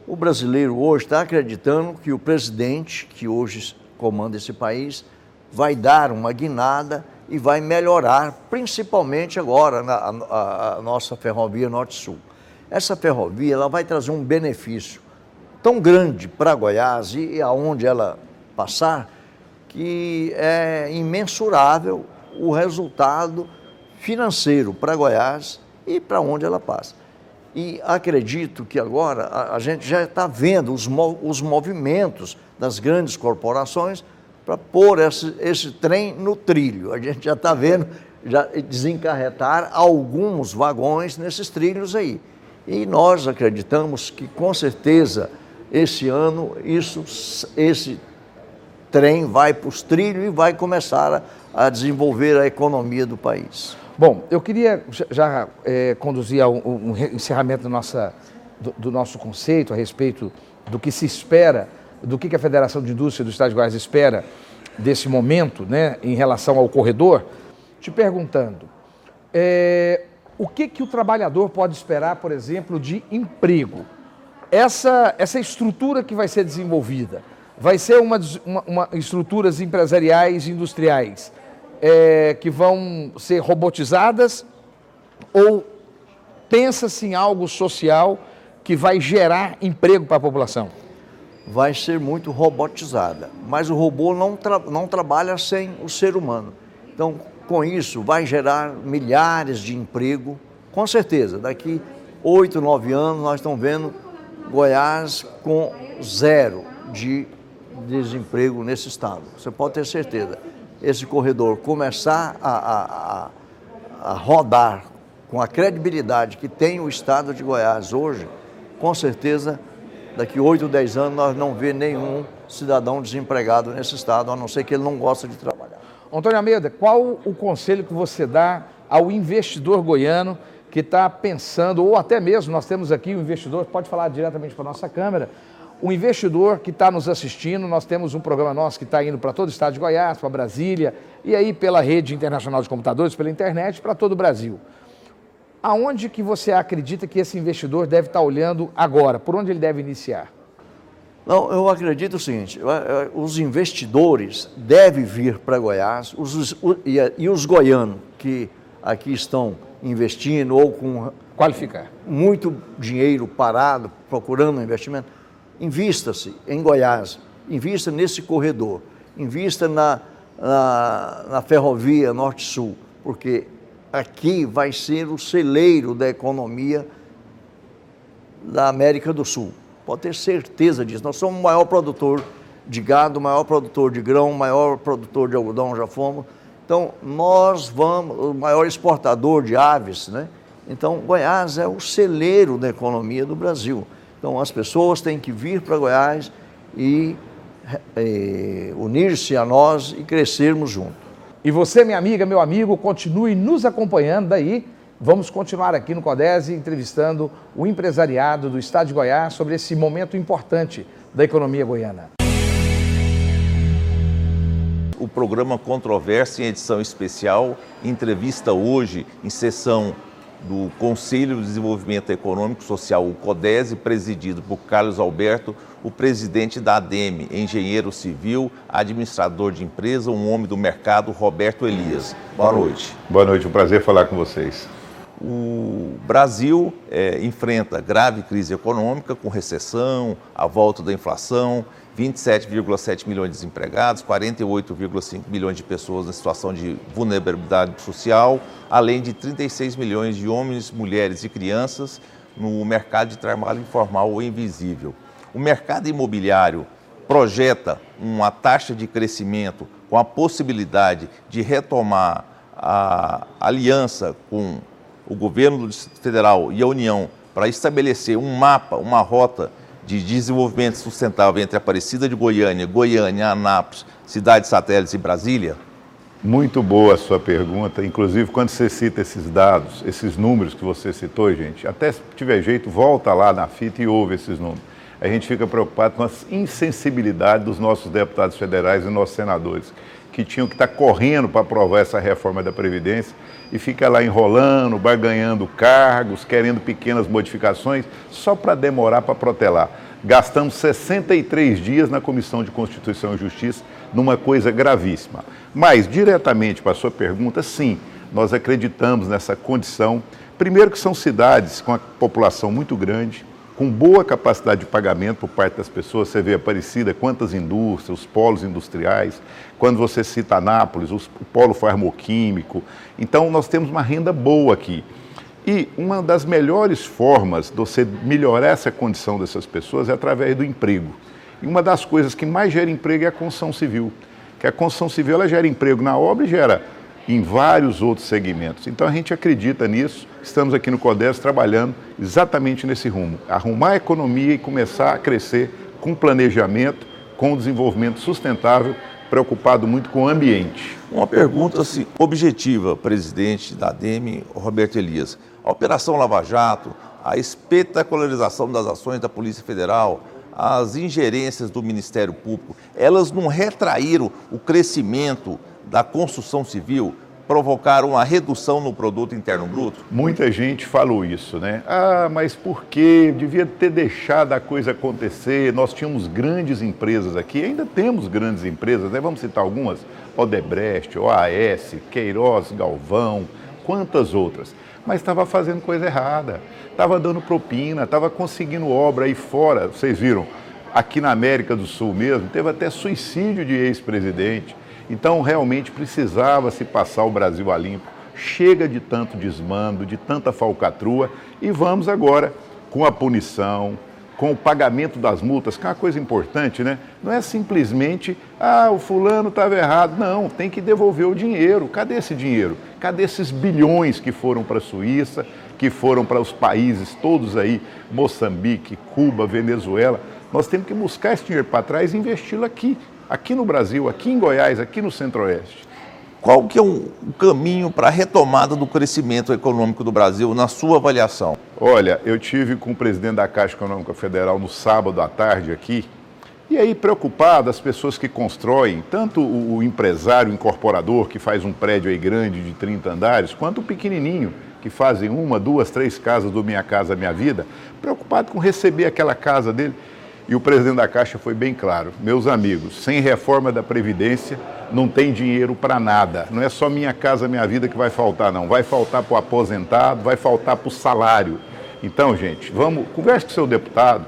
O brasileiro hoje está acreditando que o presidente, que hoje comanda esse país, vai dar uma guinada e vai melhorar, principalmente agora, na, a, a nossa ferrovia Norte-Sul. Essa ferrovia ela vai trazer um benefício tão grande para Goiás e aonde ela passar, que é imensurável o resultado financeiro para Goiás e para onde ela passa. E acredito que agora a, a gente já está vendo os, os movimentos das grandes corporações para pôr esse, esse trem no trilho. A gente já está vendo já desencarretar alguns vagões nesses trilhos aí. E nós acreditamos que com certeza esse ano isso, esse trem vai para os trilhos e vai começar a, a desenvolver a economia do país. Bom, eu queria já é, conduzir ao um, encerramento do, nossa, do, do, nosso conceito a respeito do que se espera, do que, que a Federação de Indústria do Estado de Goiás espera desse momento né, em relação ao corredor, te perguntando, é, o que, que o trabalhador pode esperar, por exemplo, de emprego? Essa, essa estrutura que vai ser desenvolvida, vai ser uma, uma, uma estruturas empresariais industriais é, que vão ser robotizadas ou pensa-se em algo social que vai gerar emprego para a população? Vai ser muito robotizada, mas o robô não, tra não trabalha sem o ser humano. Então, com isso, vai gerar milhares de emprego, com certeza. Daqui oito, nove anos, nós estamos vendo Goiás com zero de desemprego nesse estado. Você pode ter certeza esse corredor começar a, a, a, a rodar com a credibilidade que tem o estado de Goiás hoje, com certeza daqui 8 ou 10 anos nós não vê nenhum cidadão desempregado nesse estado, a não ser que ele não gosta de trabalhar. Antônio Almeida, qual o conselho que você dá ao investidor goiano que está pensando, ou até mesmo, nós temos aqui o um investidor, pode falar diretamente para a nossa câmera, o investidor que está nos assistindo, nós temos um programa nosso que está indo para todo o estado de Goiás, para Brasília, e aí pela rede internacional de computadores, pela internet, para todo o Brasil. Aonde que você acredita que esse investidor deve estar tá olhando agora? Por onde ele deve iniciar? Não, eu acredito o seguinte: os investidores devem vir para Goiás, os, e, e os goianos que aqui estão investindo ou com qualificar muito dinheiro parado procurando um investimento, invista-se em Goiás, invista nesse corredor, invista na, na, na ferrovia Norte-Sul, porque aqui vai ser o celeiro da economia da América do Sul. Pode ter certeza disso. Nós somos o maior produtor de gado, maior produtor de grão, maior produtor de algodão, já fomos. Então, nós vamos, o maior exportador de aves, né? Então, Goiás é o celeiro da economia do Brasil. Então, as pessoas têm que vir para Goiás e, e unir-se a nós e crescermos juntos. E você, minha amiga, meu amigo, continue nos acompanhando daí. Vamos continuar aqui no Codese entrevistando o empresariado do Estado de Goiás sobre esse momento importante da economia goiana. O programa Controvérsia em edição especial entrevista hoje em sessão do Conselho de Desenvolvimento Econômico Social, o CODESE, presidido por Carlos Alberto, o presidente da ADEME, engenheiro civil, administrador de empresa, um homem do mercado, Roberto Elias. Boa noite. Boa noite, um prazer falar com vocês. O Brasil é, enfrenta grave crise econômica, com recessão, a volta da inflação 27,7 milhões de desempregados, 48,5 milhões de pessoas na situação de vulnerabilidade social, além de 36 milhões de homens, mulheres e crianças no mercado de trabalho informal ou invisível. O mercado imobiliário projeta uma taxa de crescimento com a possibilidade de retomar a aliança com o governo federal e a União para estabelecer um mapa, uma rota de desenvolvimento sustentável entre Aparecida de Goiânia, Goiânia, Anápolis, cidades satélites e Brasília? Muito boa a sua pergunta. Inclusive, quando você cita esses dados, esses números que você citou, gente, até se tiver jeito, volta lá na fita e ouve esses números. A gente fica preocupado com a insensibilidade dos nossos deputados federais e nossos senadores, que tinham que estar correndo para aprovar essa reforma da Previdência e fica lá enrolando, barganhando cargos, querendo pequenas modificações, só para demorar para protelar. Gastamos 63 dias na Comissão de Constituição e Justiça numa coisa gravíssima. Mas, diretamente para a sua pergunta, sim, nós acreditamos nessa condição. Primeiro, que são cidades com a população muito grande, com boa capacidade de pagamento por parte das pessoas. Você vê Aparecida, quantas indústrias, os polos industriais. Quando você cita Anápolis, o polo farmoquímico. Então, nós temos uma renda boa aqui. E uma das melhores formas de você melhorar essa condição dessas pessoas é através do emprego. E uma das coisas que mais gera emprego é a construção civil. Que a construção civil ela gera emprego na obra e gera em vários outros segmentos. Então a gente acredita nisso, estamos aqui no CODES trabalhando exatamente nesse rumo, arrumar a economia e começar a crescer com planejamento, com desenvolvimento sustentável, preocupado muito com o ambiente. Uma pergunta assim, objetiva, presidente da ADEME, Roberto Elias. A Operação Lava Jato, a espetacularização das ações da Polícia Federal, as ingerências do Ministério Público, elas não retraíram o crescimento da construção civil, provocaram uma redução no produto interno bruto? Muita gente falou isso, né? Ah, mas por quê? Devia ter deixado a coisa acontecer. Nós tínhamos grandes empresas aqui, ainda temos grandes empresas, né? Vamos citar algumas: Odebrecht, OAS, Queiroz, Galvão, quantas outras mas estava fazendo coisa errada, estava dando propina, estava conseguindo obra aí fora. Vocês viram, aqui na América do Sul mesmo, teve até suicídio de ex-presidente. Então, realmente precisava se passar o Brasil a limpo. Chega de tanto desmando, de tanta falcatrua e vamos agora com a punição, com o pagamento das multas, que é uma coisa importante, né? Não é simplesmente, ah, o fulano estava errado. Não, tem que devolver o dinheiro. Cadê esse dinheiro? Cadê esses bilhões que foram para a Suíça, que foram para os países todos aí, Moçambique, Cuba, Venezuela? Nós temos que buscar esse dinheiro para trás e investi-lo aqui, aqui no Brasil, aqui em Goiás, aqui no Centro-Oeste. Qual que é o caminho para a retomada do crescimento econômico do Brasil, na sua avaliação? Olha, eu tive com o presidente da Caixa Econômica Federal no sábado à tarde aqui, e aí preocupado as pessoas que constroem, tanto o, empresário incorporador que faz um prédio aí grande de 30 andares, quanto o pequenininho que fazem uma, duas, três casas do Minha Casa Minha Vida, preocupado com receber aquela casa dele. E o presidente da Caixa foi bem claro: meus amigos, sem reforma da Previdência não tem dinheiro para nada. Não é só minha casa, minha vida que vai faltar, não. Vai faltar para o aposentado, vai faltar para o salário. Então, gente, vamos, converse com o seu deputado,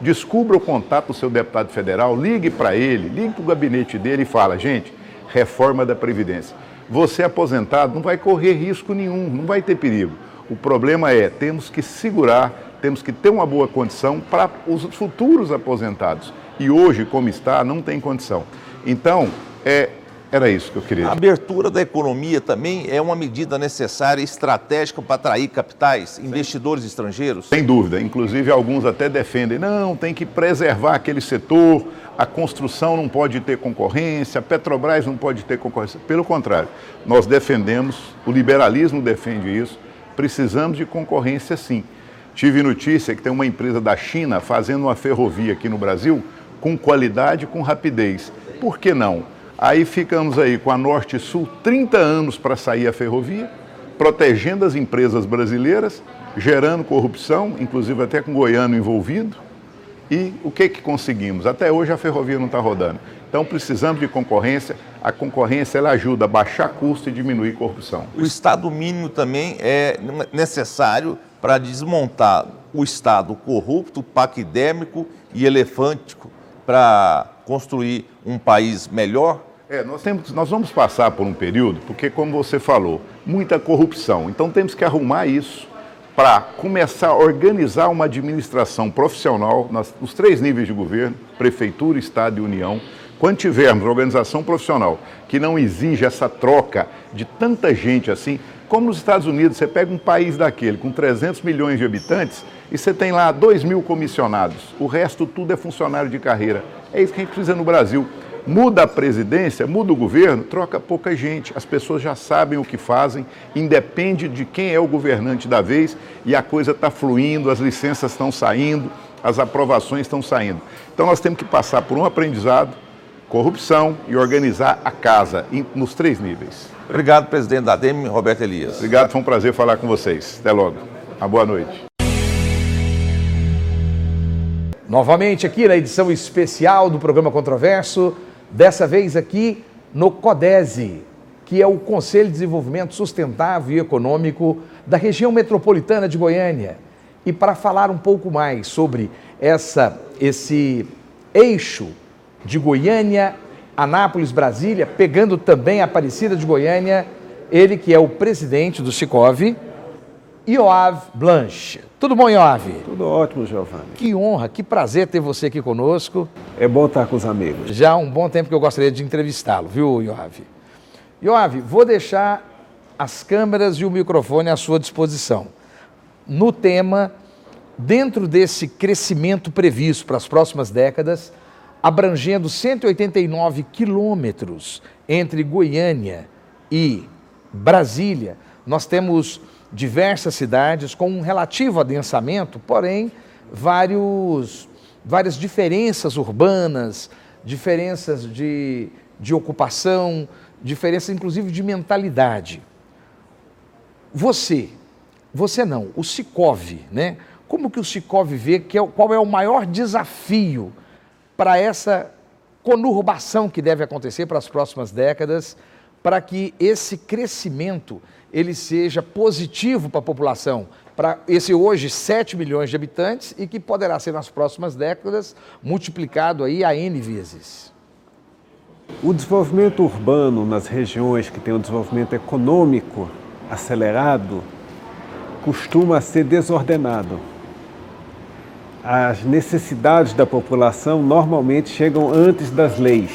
descubra o contato do seu deputado federal, ligue para ele, ligue para o gabinete dele e fala, gente, reforma da Previdência. Você aposentado não vai correr risco nenhum, não vai ter perigo. O problema é, temos que segurar temos que ter uma boa condição para os futuros aposentados. E hoje, como está, não tem condição. Então, é, era isso que eu queria. A abertura da economia também é uma medida necessária, estratégica para atrair capitais, investidores estrangeiros? Sem dúvida. Inclusive, alguns até defendem, não, tem que preservar aquele setor, a construção não pode ter concorrência, a Petrobras não pode ter concorrência. Pelo contrário, nós defendemos, o liberalismo defende isso, precisamos de concorrência sim. Tive notícia que tem uma empresa da China fazendo uma ferrovia aqui no Brasil com qualidade com rapidez. Por que não? Aí ficamos aí com a Norte Sul 30 anos para sair a ferrovia, protegendo as empresas brasileiras, gerando corrupção, inclusive até com goiano envolvido. E o que, que conseguimos? Até hoje a ferrovia não está rodando. Então precisamos de concorrência. A concorrência ela ajuda a baixar custo e diminuir corrupção. O Estado mínimo também é necessário para desmontar o Estado corrupto, paquidêmico e elefântico para construir um país melhor? É, nós, temos, nós vamos passar por um período, porque, como você falou, muita corrupção. Então, temos que arrumar isso para começar a organizar uma administração profissional nas, nos três níveis de governo prefeitura, Estado e União. Quando tivermos organização profissional que não exige essa troca de tanta gente assim, como nos Estados Unidos, você pega um país daquele com 300 milhões de habitantes e você tem lá 2 mil comissionados. O resto tudo é funcionário de carreira. É isso que a gente precisa no Brasil. Muda a presidência, muda o governo, troca pouca gente. As pessoas já sabem o que fazem, independe de quem é o governante da vez e a coisa está fluindo, as licenças estão saindo, as aprovações estão saindo. Então nós temos que passar por um aprendizado, corrupção e organizar a casa nos três níveis. Obrigado, presidente da ADEM, Roberto Elias. Obrigado, foi um prazer falar com vocês. Até logo. Uma boa noite. Novamente aqui na edição especial do programa Controverso, dessa vez aqui no CODESE, que é o Conselho de Desenvolvimento Sustentável e Econômico da região metropolitana de Goiânia. E para falar um pouco mais sobre essa, esse eixo de Goiânia, Anápolis, Brasília, pegando também a Aparecida de Goiânia, ele que é o presidente do Sicov, Ioav Blanche. Tudo bom, Ioav? Tudo ótimo, Giovanni. Que honra, que prazer ter você aqui conosco. É bom estar com os amigos. Já há um bom tempo que eu gostaria de entrevistá-lo, viu, Ioav? Ioav, vou deixar as câmeras e o microfone à sua disposição. No tema, dentro desse crescimento previsto para as próximas décadas, abrangendo 189 quilômetros entre Goiânia e Brasília, nós temos diversas cidades com um relativo adensamento, porém, vários, várias diferenças urbanas, diferenças de, de ocupação, diferenças inclusive de mentalidade. Você, você não, o Sicov, né? Como que o Sicov vê que é, qual é o maior desafio para essa conurbação que deve acontecer para as próximas décadas, para que esse crescimento ele seja positivo para a população, para esse hoje 7 milhões de habitantes e que poderá ser nas próximas décadas multiplicado aí a N vezes. O desenvolvimento urbano nas regiões que têm um desenvolvimento econômico acelerado costuma ser desordenado as necessidades da população normalmente chegam antes das leis.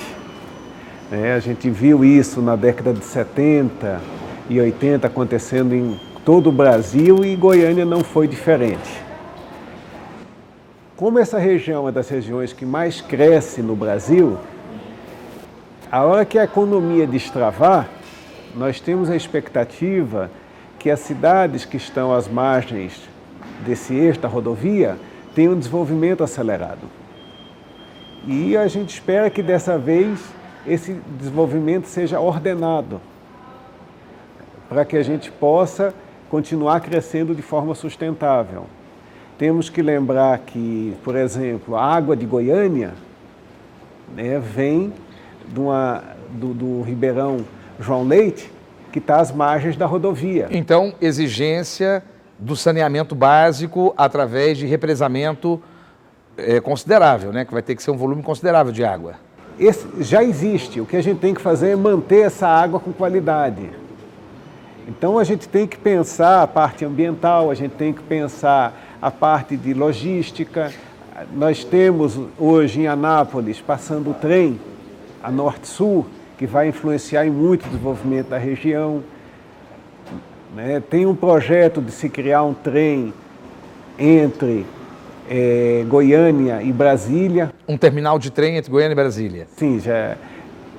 É, a gente viu isso na década de 70 e 80 acontecendo em todo o Brasil e Goiânia não foi diferente. Como essa região é das regiões que mais cresce no Brasil, a hora que a economia destravar, nós temos a expectativa que as cidades que estão às margens desse eixo da rodovia tem um desenvolvimento acelerado. E a gente espera que dessa vez esse desenvolvimento seja ordenado, para que a gente possa continuar crescendo de forma sustentável. Temos que lembrar que, por exemplo, a água de Goiânia né, vem uma, do, do Ribeirão João Leite, que está às margens da rodovia. Então, exigência do saneamento básico através de represamento é, considerável, né? que vai ter que ser um volume considerável de água. Esse já existe. O que a gente tem que fazer é manter essa água com qualidade. Então a gente tem que pensar a parte ambiental, a gente tem que pensar a parte de logística. Nós temos hoje em Anápolis passando o trem a norte-sul, que vai influenciar em muito o desenvolvimento da região. Né? Tem um projeto de se criar um trem entre é, Goiânia e Brasília. Um terminal de trem entre Goiânia e Brasília? Sim, já,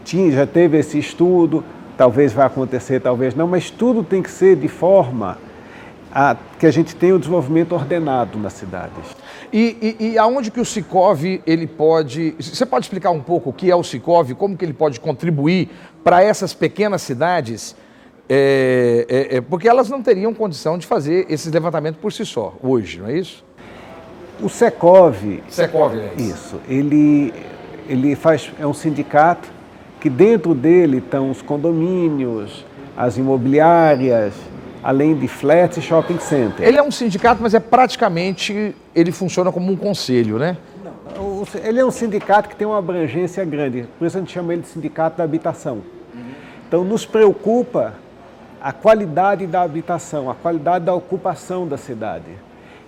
tinha, já teve esse estudo, talvez vai acontecer, talvez não, mas tudo tem que ser de forma a, que a gente tenha o um desenvolvimento ordenado nas cidades. E, e, e, aonde que o Sicov ele pode. Você pode explicar um pouco o que é o Sicov, como que ele pode contribuir para essas pequenas cidades é, é, é, porque elas não teriam condição de fazer esses levantamentos por si só, hoje, não é isso? O Secov, Secov é isso. isso ele, ele faz, é um sindicato que dentro dele estão os condomínios, as imobiliárias, além de flats e shopping center. Ele é um sindicato, mas é praticamente, ele funciona como um conselho, né? Não, ele é um sindicato que tem uma abrangência grande, por isso a gente chama ele de sindicato da habitação. Então nos preocupa a qualidade da habitação, a qualidade da ocupação da cidade.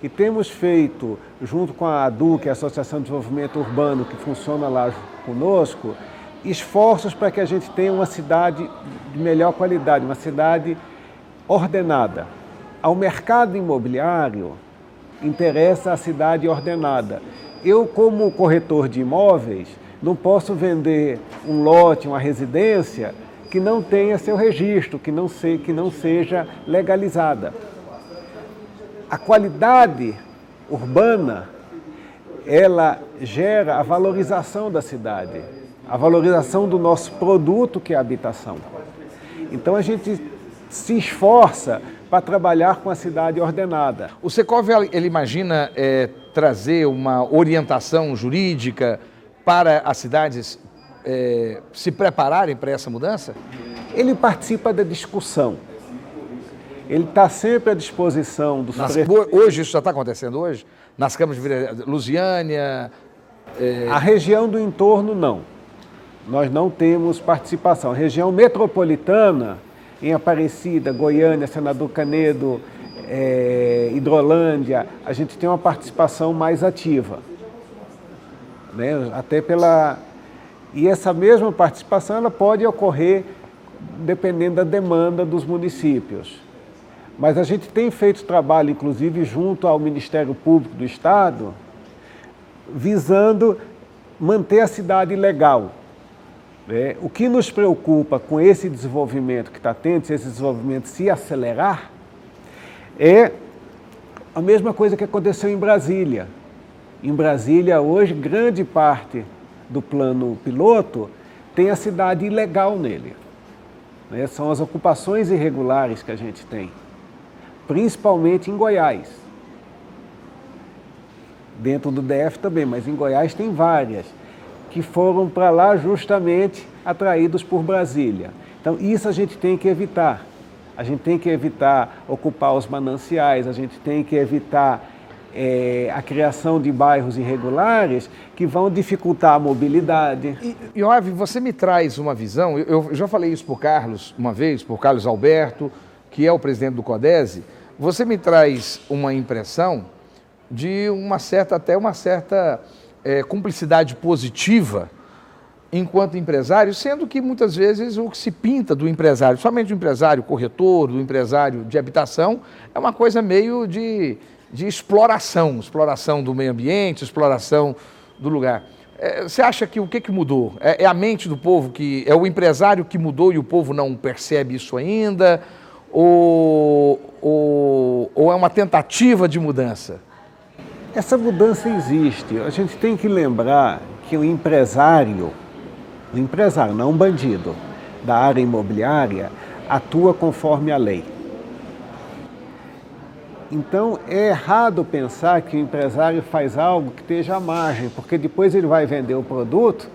E temos feito, junto com a ADU, que é a Associação de Desenvolvimento Urbano, que funciona lá conosco, esforços para que a gente tenha uma cidade de melhor qualidade, uma cidade ordenada. Ao mercado imobiliário, interessa a cidade ordenada. Eu, como corretor de imóveis, não posso vender um lote, uma residência, que não tenha seu registro, que não, se, que não seja legalizada. A qualidade urbana, ela gera a valorização da cidade, a valorização do nosso produto que é a habitação. Então a gente se esforça para trabalhar com a cidade ordenada. O Secov ele imagina é, trazer uma orientação jurídica para as cidades é, se prepararem para essa mudança? Ele participa da discussão. ele está sempre à disposição dos Nas- hoje, isso já está acontecendo hoje? Nas câmaras de Lusiânia, A região do entorno, não. Nós não temos participação. A região metropolitana, em Aparecida, Goiânia, Senador Canedo, eh, Hidrolândia, a gente tem uma participação mais ativa. Né? Até pela. E essa mesma participação ela pode ocorrer dependendo da demanda dos municípios. Mas a gente tem feito trabalho, inclusive, junto ao Ministério Público do Estado, visando manter a cidade legal. né? O que nos preocupa com esse desenvolvimento que está tendo, se esse desenvolvimento se acelerar, é a mesma coisa que aconteceu em Brasília. Em Brasília, hoje, grande parte do plano piloto tem a cidade ilegal nele. né? São as ocupações irregulares que a gente tem, principalmente em Goiás dentro do DF também, mas em Goiás tem várias, que foram para lá justamente atraídos por Brasília. Então, isso a gente tem que evitar. A gente tem que evitar ocupar os mananciais, a gente tem que evitar eh, a criação de bairros irregulares que vão dificultar a mobilidade. E, Iove, você me traz uma visão, eu, eu já falei isso o Carlos uma vez, por Carlos Alberto, que é o presidente do CODESE, você me traz uma impressão de uma certa, até uma certa eh, cumplicidade positiva enquanto empresário, sendo que muitas vezes o que se pinta do empresário, somente do empresário corretor, do empresário de habitação, é uma coisa meio de, de exploração, exploração do meio ambiente, exploração do lugar. Eh, Você acha que o que, que mudou? É, é a mente do povo que é o empresário que mudou e o povo não percebe isso ainda? Ou, ou, ou é uma tentativa de mudança? Essa mudança existe. A gente tem que lembrar que o empresário, o empresário, não um bandido, da área imobiliária, atua conforme a lei. Então é errado pensar que o empresário faz algo que esteja à margem, porque depois ele vai vender o produto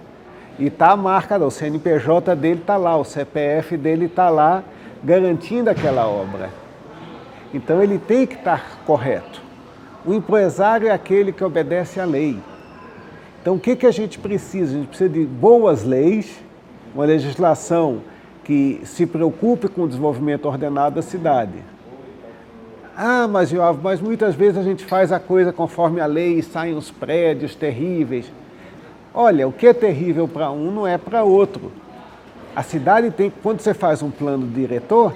e está a marca, o CNPJ dele está lá, o CPF dele está lá, garantindo aquela obra. Então ele tem que estar correto. O empresário é aquele que obedece à lei. Então, o que, que a gente precisa? A gente precisa de boas leis, uma legislação que se preocupe com o desenvolvimento ordenado da cidade. Ah, mas, João, mas muitas vezes a gente faz a coisa conforme a lei e saem os prédios terríveis. Olha, o que é terrível para um não é para outro. A cidade tem, quando você faz um plano diretor,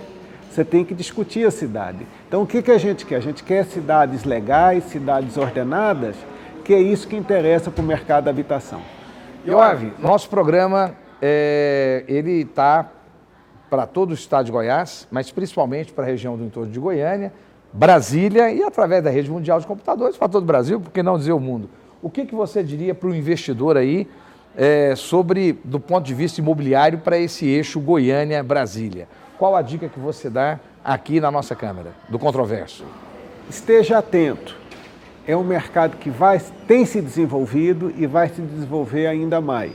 você tem que discutir a cidade. Então, o que, que a gente quer? A gente quer cidades legais, cidades ordenadas, que é isso que interessa para o mercado da habitação. Iove, nosso programa é, ele está para todo o estado de Goiás, mas principalmente para a região do entorno de Goiânia, Brasília e através da rede mundial de computadores para todo o Brasil, por que não dizer o mundo. O que, que você diria para o investidor aí é, sobre, do ponto de vista imobiliário, para esse eixo Goiânia-Brasília? Qual a dica que você dá aqui na nossa Câmara, do Controverso? Esteja atento. É um mercado que vai, tem se desenvolvido e vai se desenvolver ainda mais.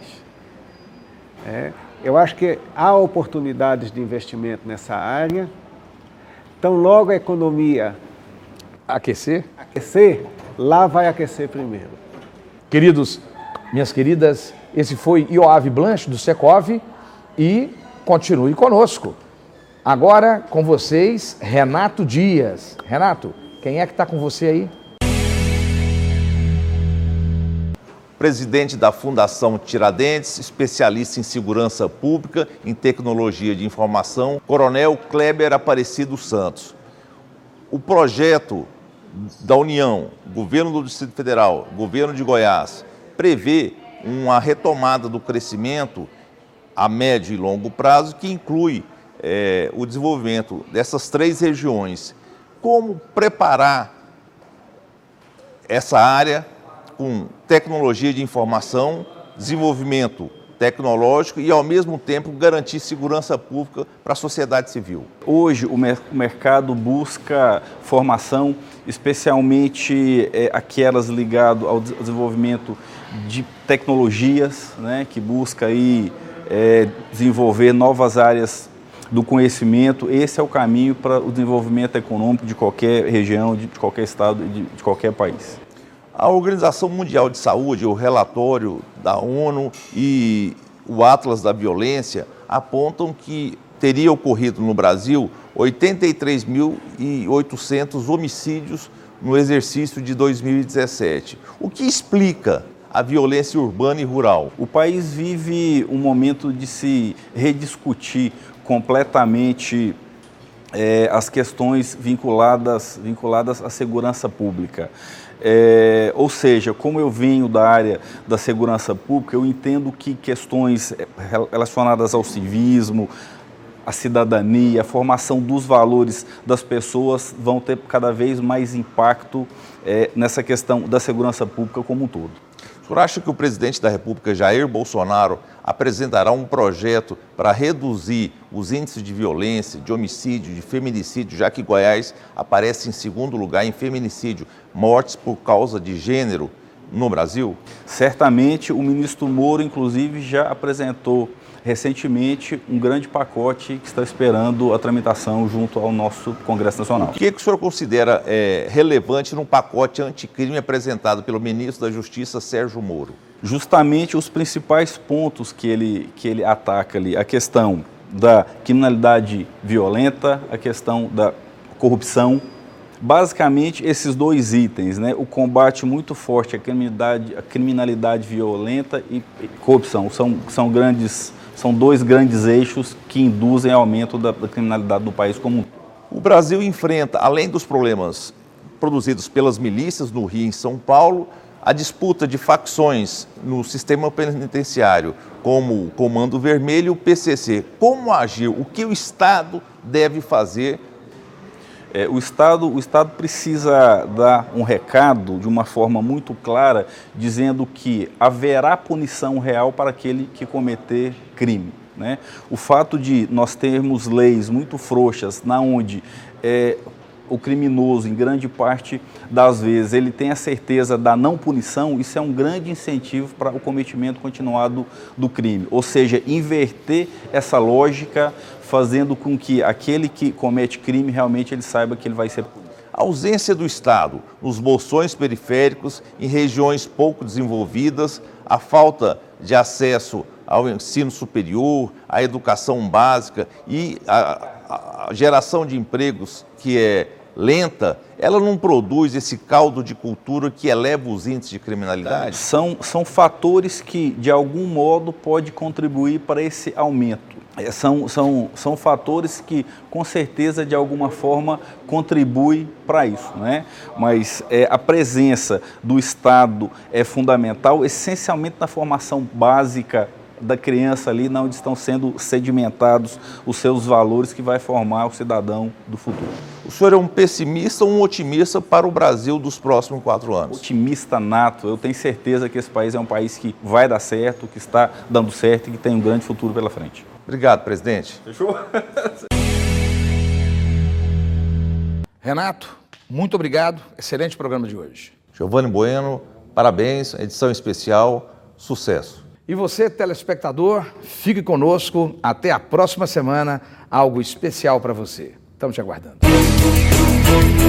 É, eu acho que há oportunidades de investimento nessa área. Então, logo a economia Aquecer? aquecer, lá vai aquecer primeiro. Queridos, minhas queridas, esse foi Ioave Blanche do Secov e continue conosco. Agora com vocês, Renato Dias. Renato, quem é que está com você aí? Presidente da Fundação Tiradentes, especialista em segurança pública, em tecnologia de informação, Coronel Kleber Aparecido Santos. O projeto da União, Governo do Distrito Federal, Governo de Goiás, prevê uma retomada do crescimento a médio e longo prazo que inclui eh, o desenvolvimento dessas três regiões. Como preparar essa área com tecnologia de informação, desenvolvimento tecnológico e, ao mesmo tempo, garantir segurança pública para a sociedade civil. Hoje, o, mer o mercado busca formação, especialmente é, aquelas ligadas ao des desenvolvimento de tecnologias, né, que busca aí, é, desenvolver novas áreas do conhecimento, esse é o caminho para o desenvolvimento econômico de qualquer região, de, qualquer estado, de, de qualquer país. A Organização Mundial de Saúde, o relatório da ONU e o Atlas da Violência apontam que teria ocorrido no Brasil 83.800 homicídios no exercício de 2017. O que explica a violência urbana e rural? O país vive um momento de se rediscutir completamente é, as questões vinculadas, vinculadas à segurança pública. É, ou seja, como eu venho da área da segurança pública, eu entendo que questões é, relacionadas ao civismo, a cidadania, a formação dos valores das pessoas vão ter cada vez mais impacto é, nessa questão da segurança pública como um todo. O senhor acha que o presidente da República, Jair Bolsonaro, apresentará um projeto para reduzir os índices de violência, de homicídio, de feminicídio, já que Goiás aparece em segundo lugar em feminicídio, mortes por causa de gênero no Brasil? Certamente o ministro Moro, inclusive, já apresentou recentemente um grande pacote que está esperando a tramitação junto ao nosso Congresso Nacional. O que, que o senhor considera é, relevante no pacote anticrime apresentado pelo ministro da Justiça, Sérgio Moro? Justamente os principais pontos que ele, que ele ataca ali, a questão da criminalidade violenta, a questão da corrupção, basicamente esses dois itens, né? o combate muito forte à criminalidade, à criminalidade violenta e corrupção, são, são grandes são dois grandes eixos que induzem aumento da, da criminalidade do país como um O Brasil enfrenta, além dos problemas produzidos pelas milícias no Rio e em São Paulo, a disputa de facções no sistema penitenciário, como o Comando Vermelho e o PCC. Como agir? O que o Estado deve fazer é, o, Estado, o Estado precisa dar um recado de uma forma muito clara, dizendo que haverá punição real para aquele que cometer crime. Né? O fato de nós termos leis muito frouxas, na onde é, o criminoso, em grande parte das vezes, ele tem a certeza da não punição, isso é um grande incentivo para o cometimento continuado do crime. Ou seja, inverter essa lógica, fazendo com que aquele que comete crime realmente ele saiba que ele vai ser punido. A ausência do Estado nos bolsões periféricos, em regiões pouco desenvolvidas, a falta de acesso ao ensino superior, à educação básica e a geração de empregos que é lenta, ela não produz esse caldo de cultura que eleva os índices de criminalidade? São, são fatores que, de algum modo, pode contribuir para esse aumento. É, são, são, são fatores que, com certeza, de alguma forma, contribuem para isso. Né? Mas é, a presença do Estado é fundamental, essencialmente na formação básica da criança ali, onde estão sendo sedimentados os seus valores que vai formar o cidadão do futuro. O senhor é um pessimista ou um otimista para o Brasil dos próximos quatro anos? Otimista nato. Eu tenho certeza que esse país é um país que vai dar certo, que está dando certo e que tem um grande futuro pela frente. Obrigado, presidente. Fechou? (laughs) Renato, muito obrigado. Excelente programa de hoje. Giovanni Bueno, parabéns, edição especial, sucesso. E você, telespectador, fique conosco. Até a próxima semana. Algo especial para você. Estamos te aguardando. Thank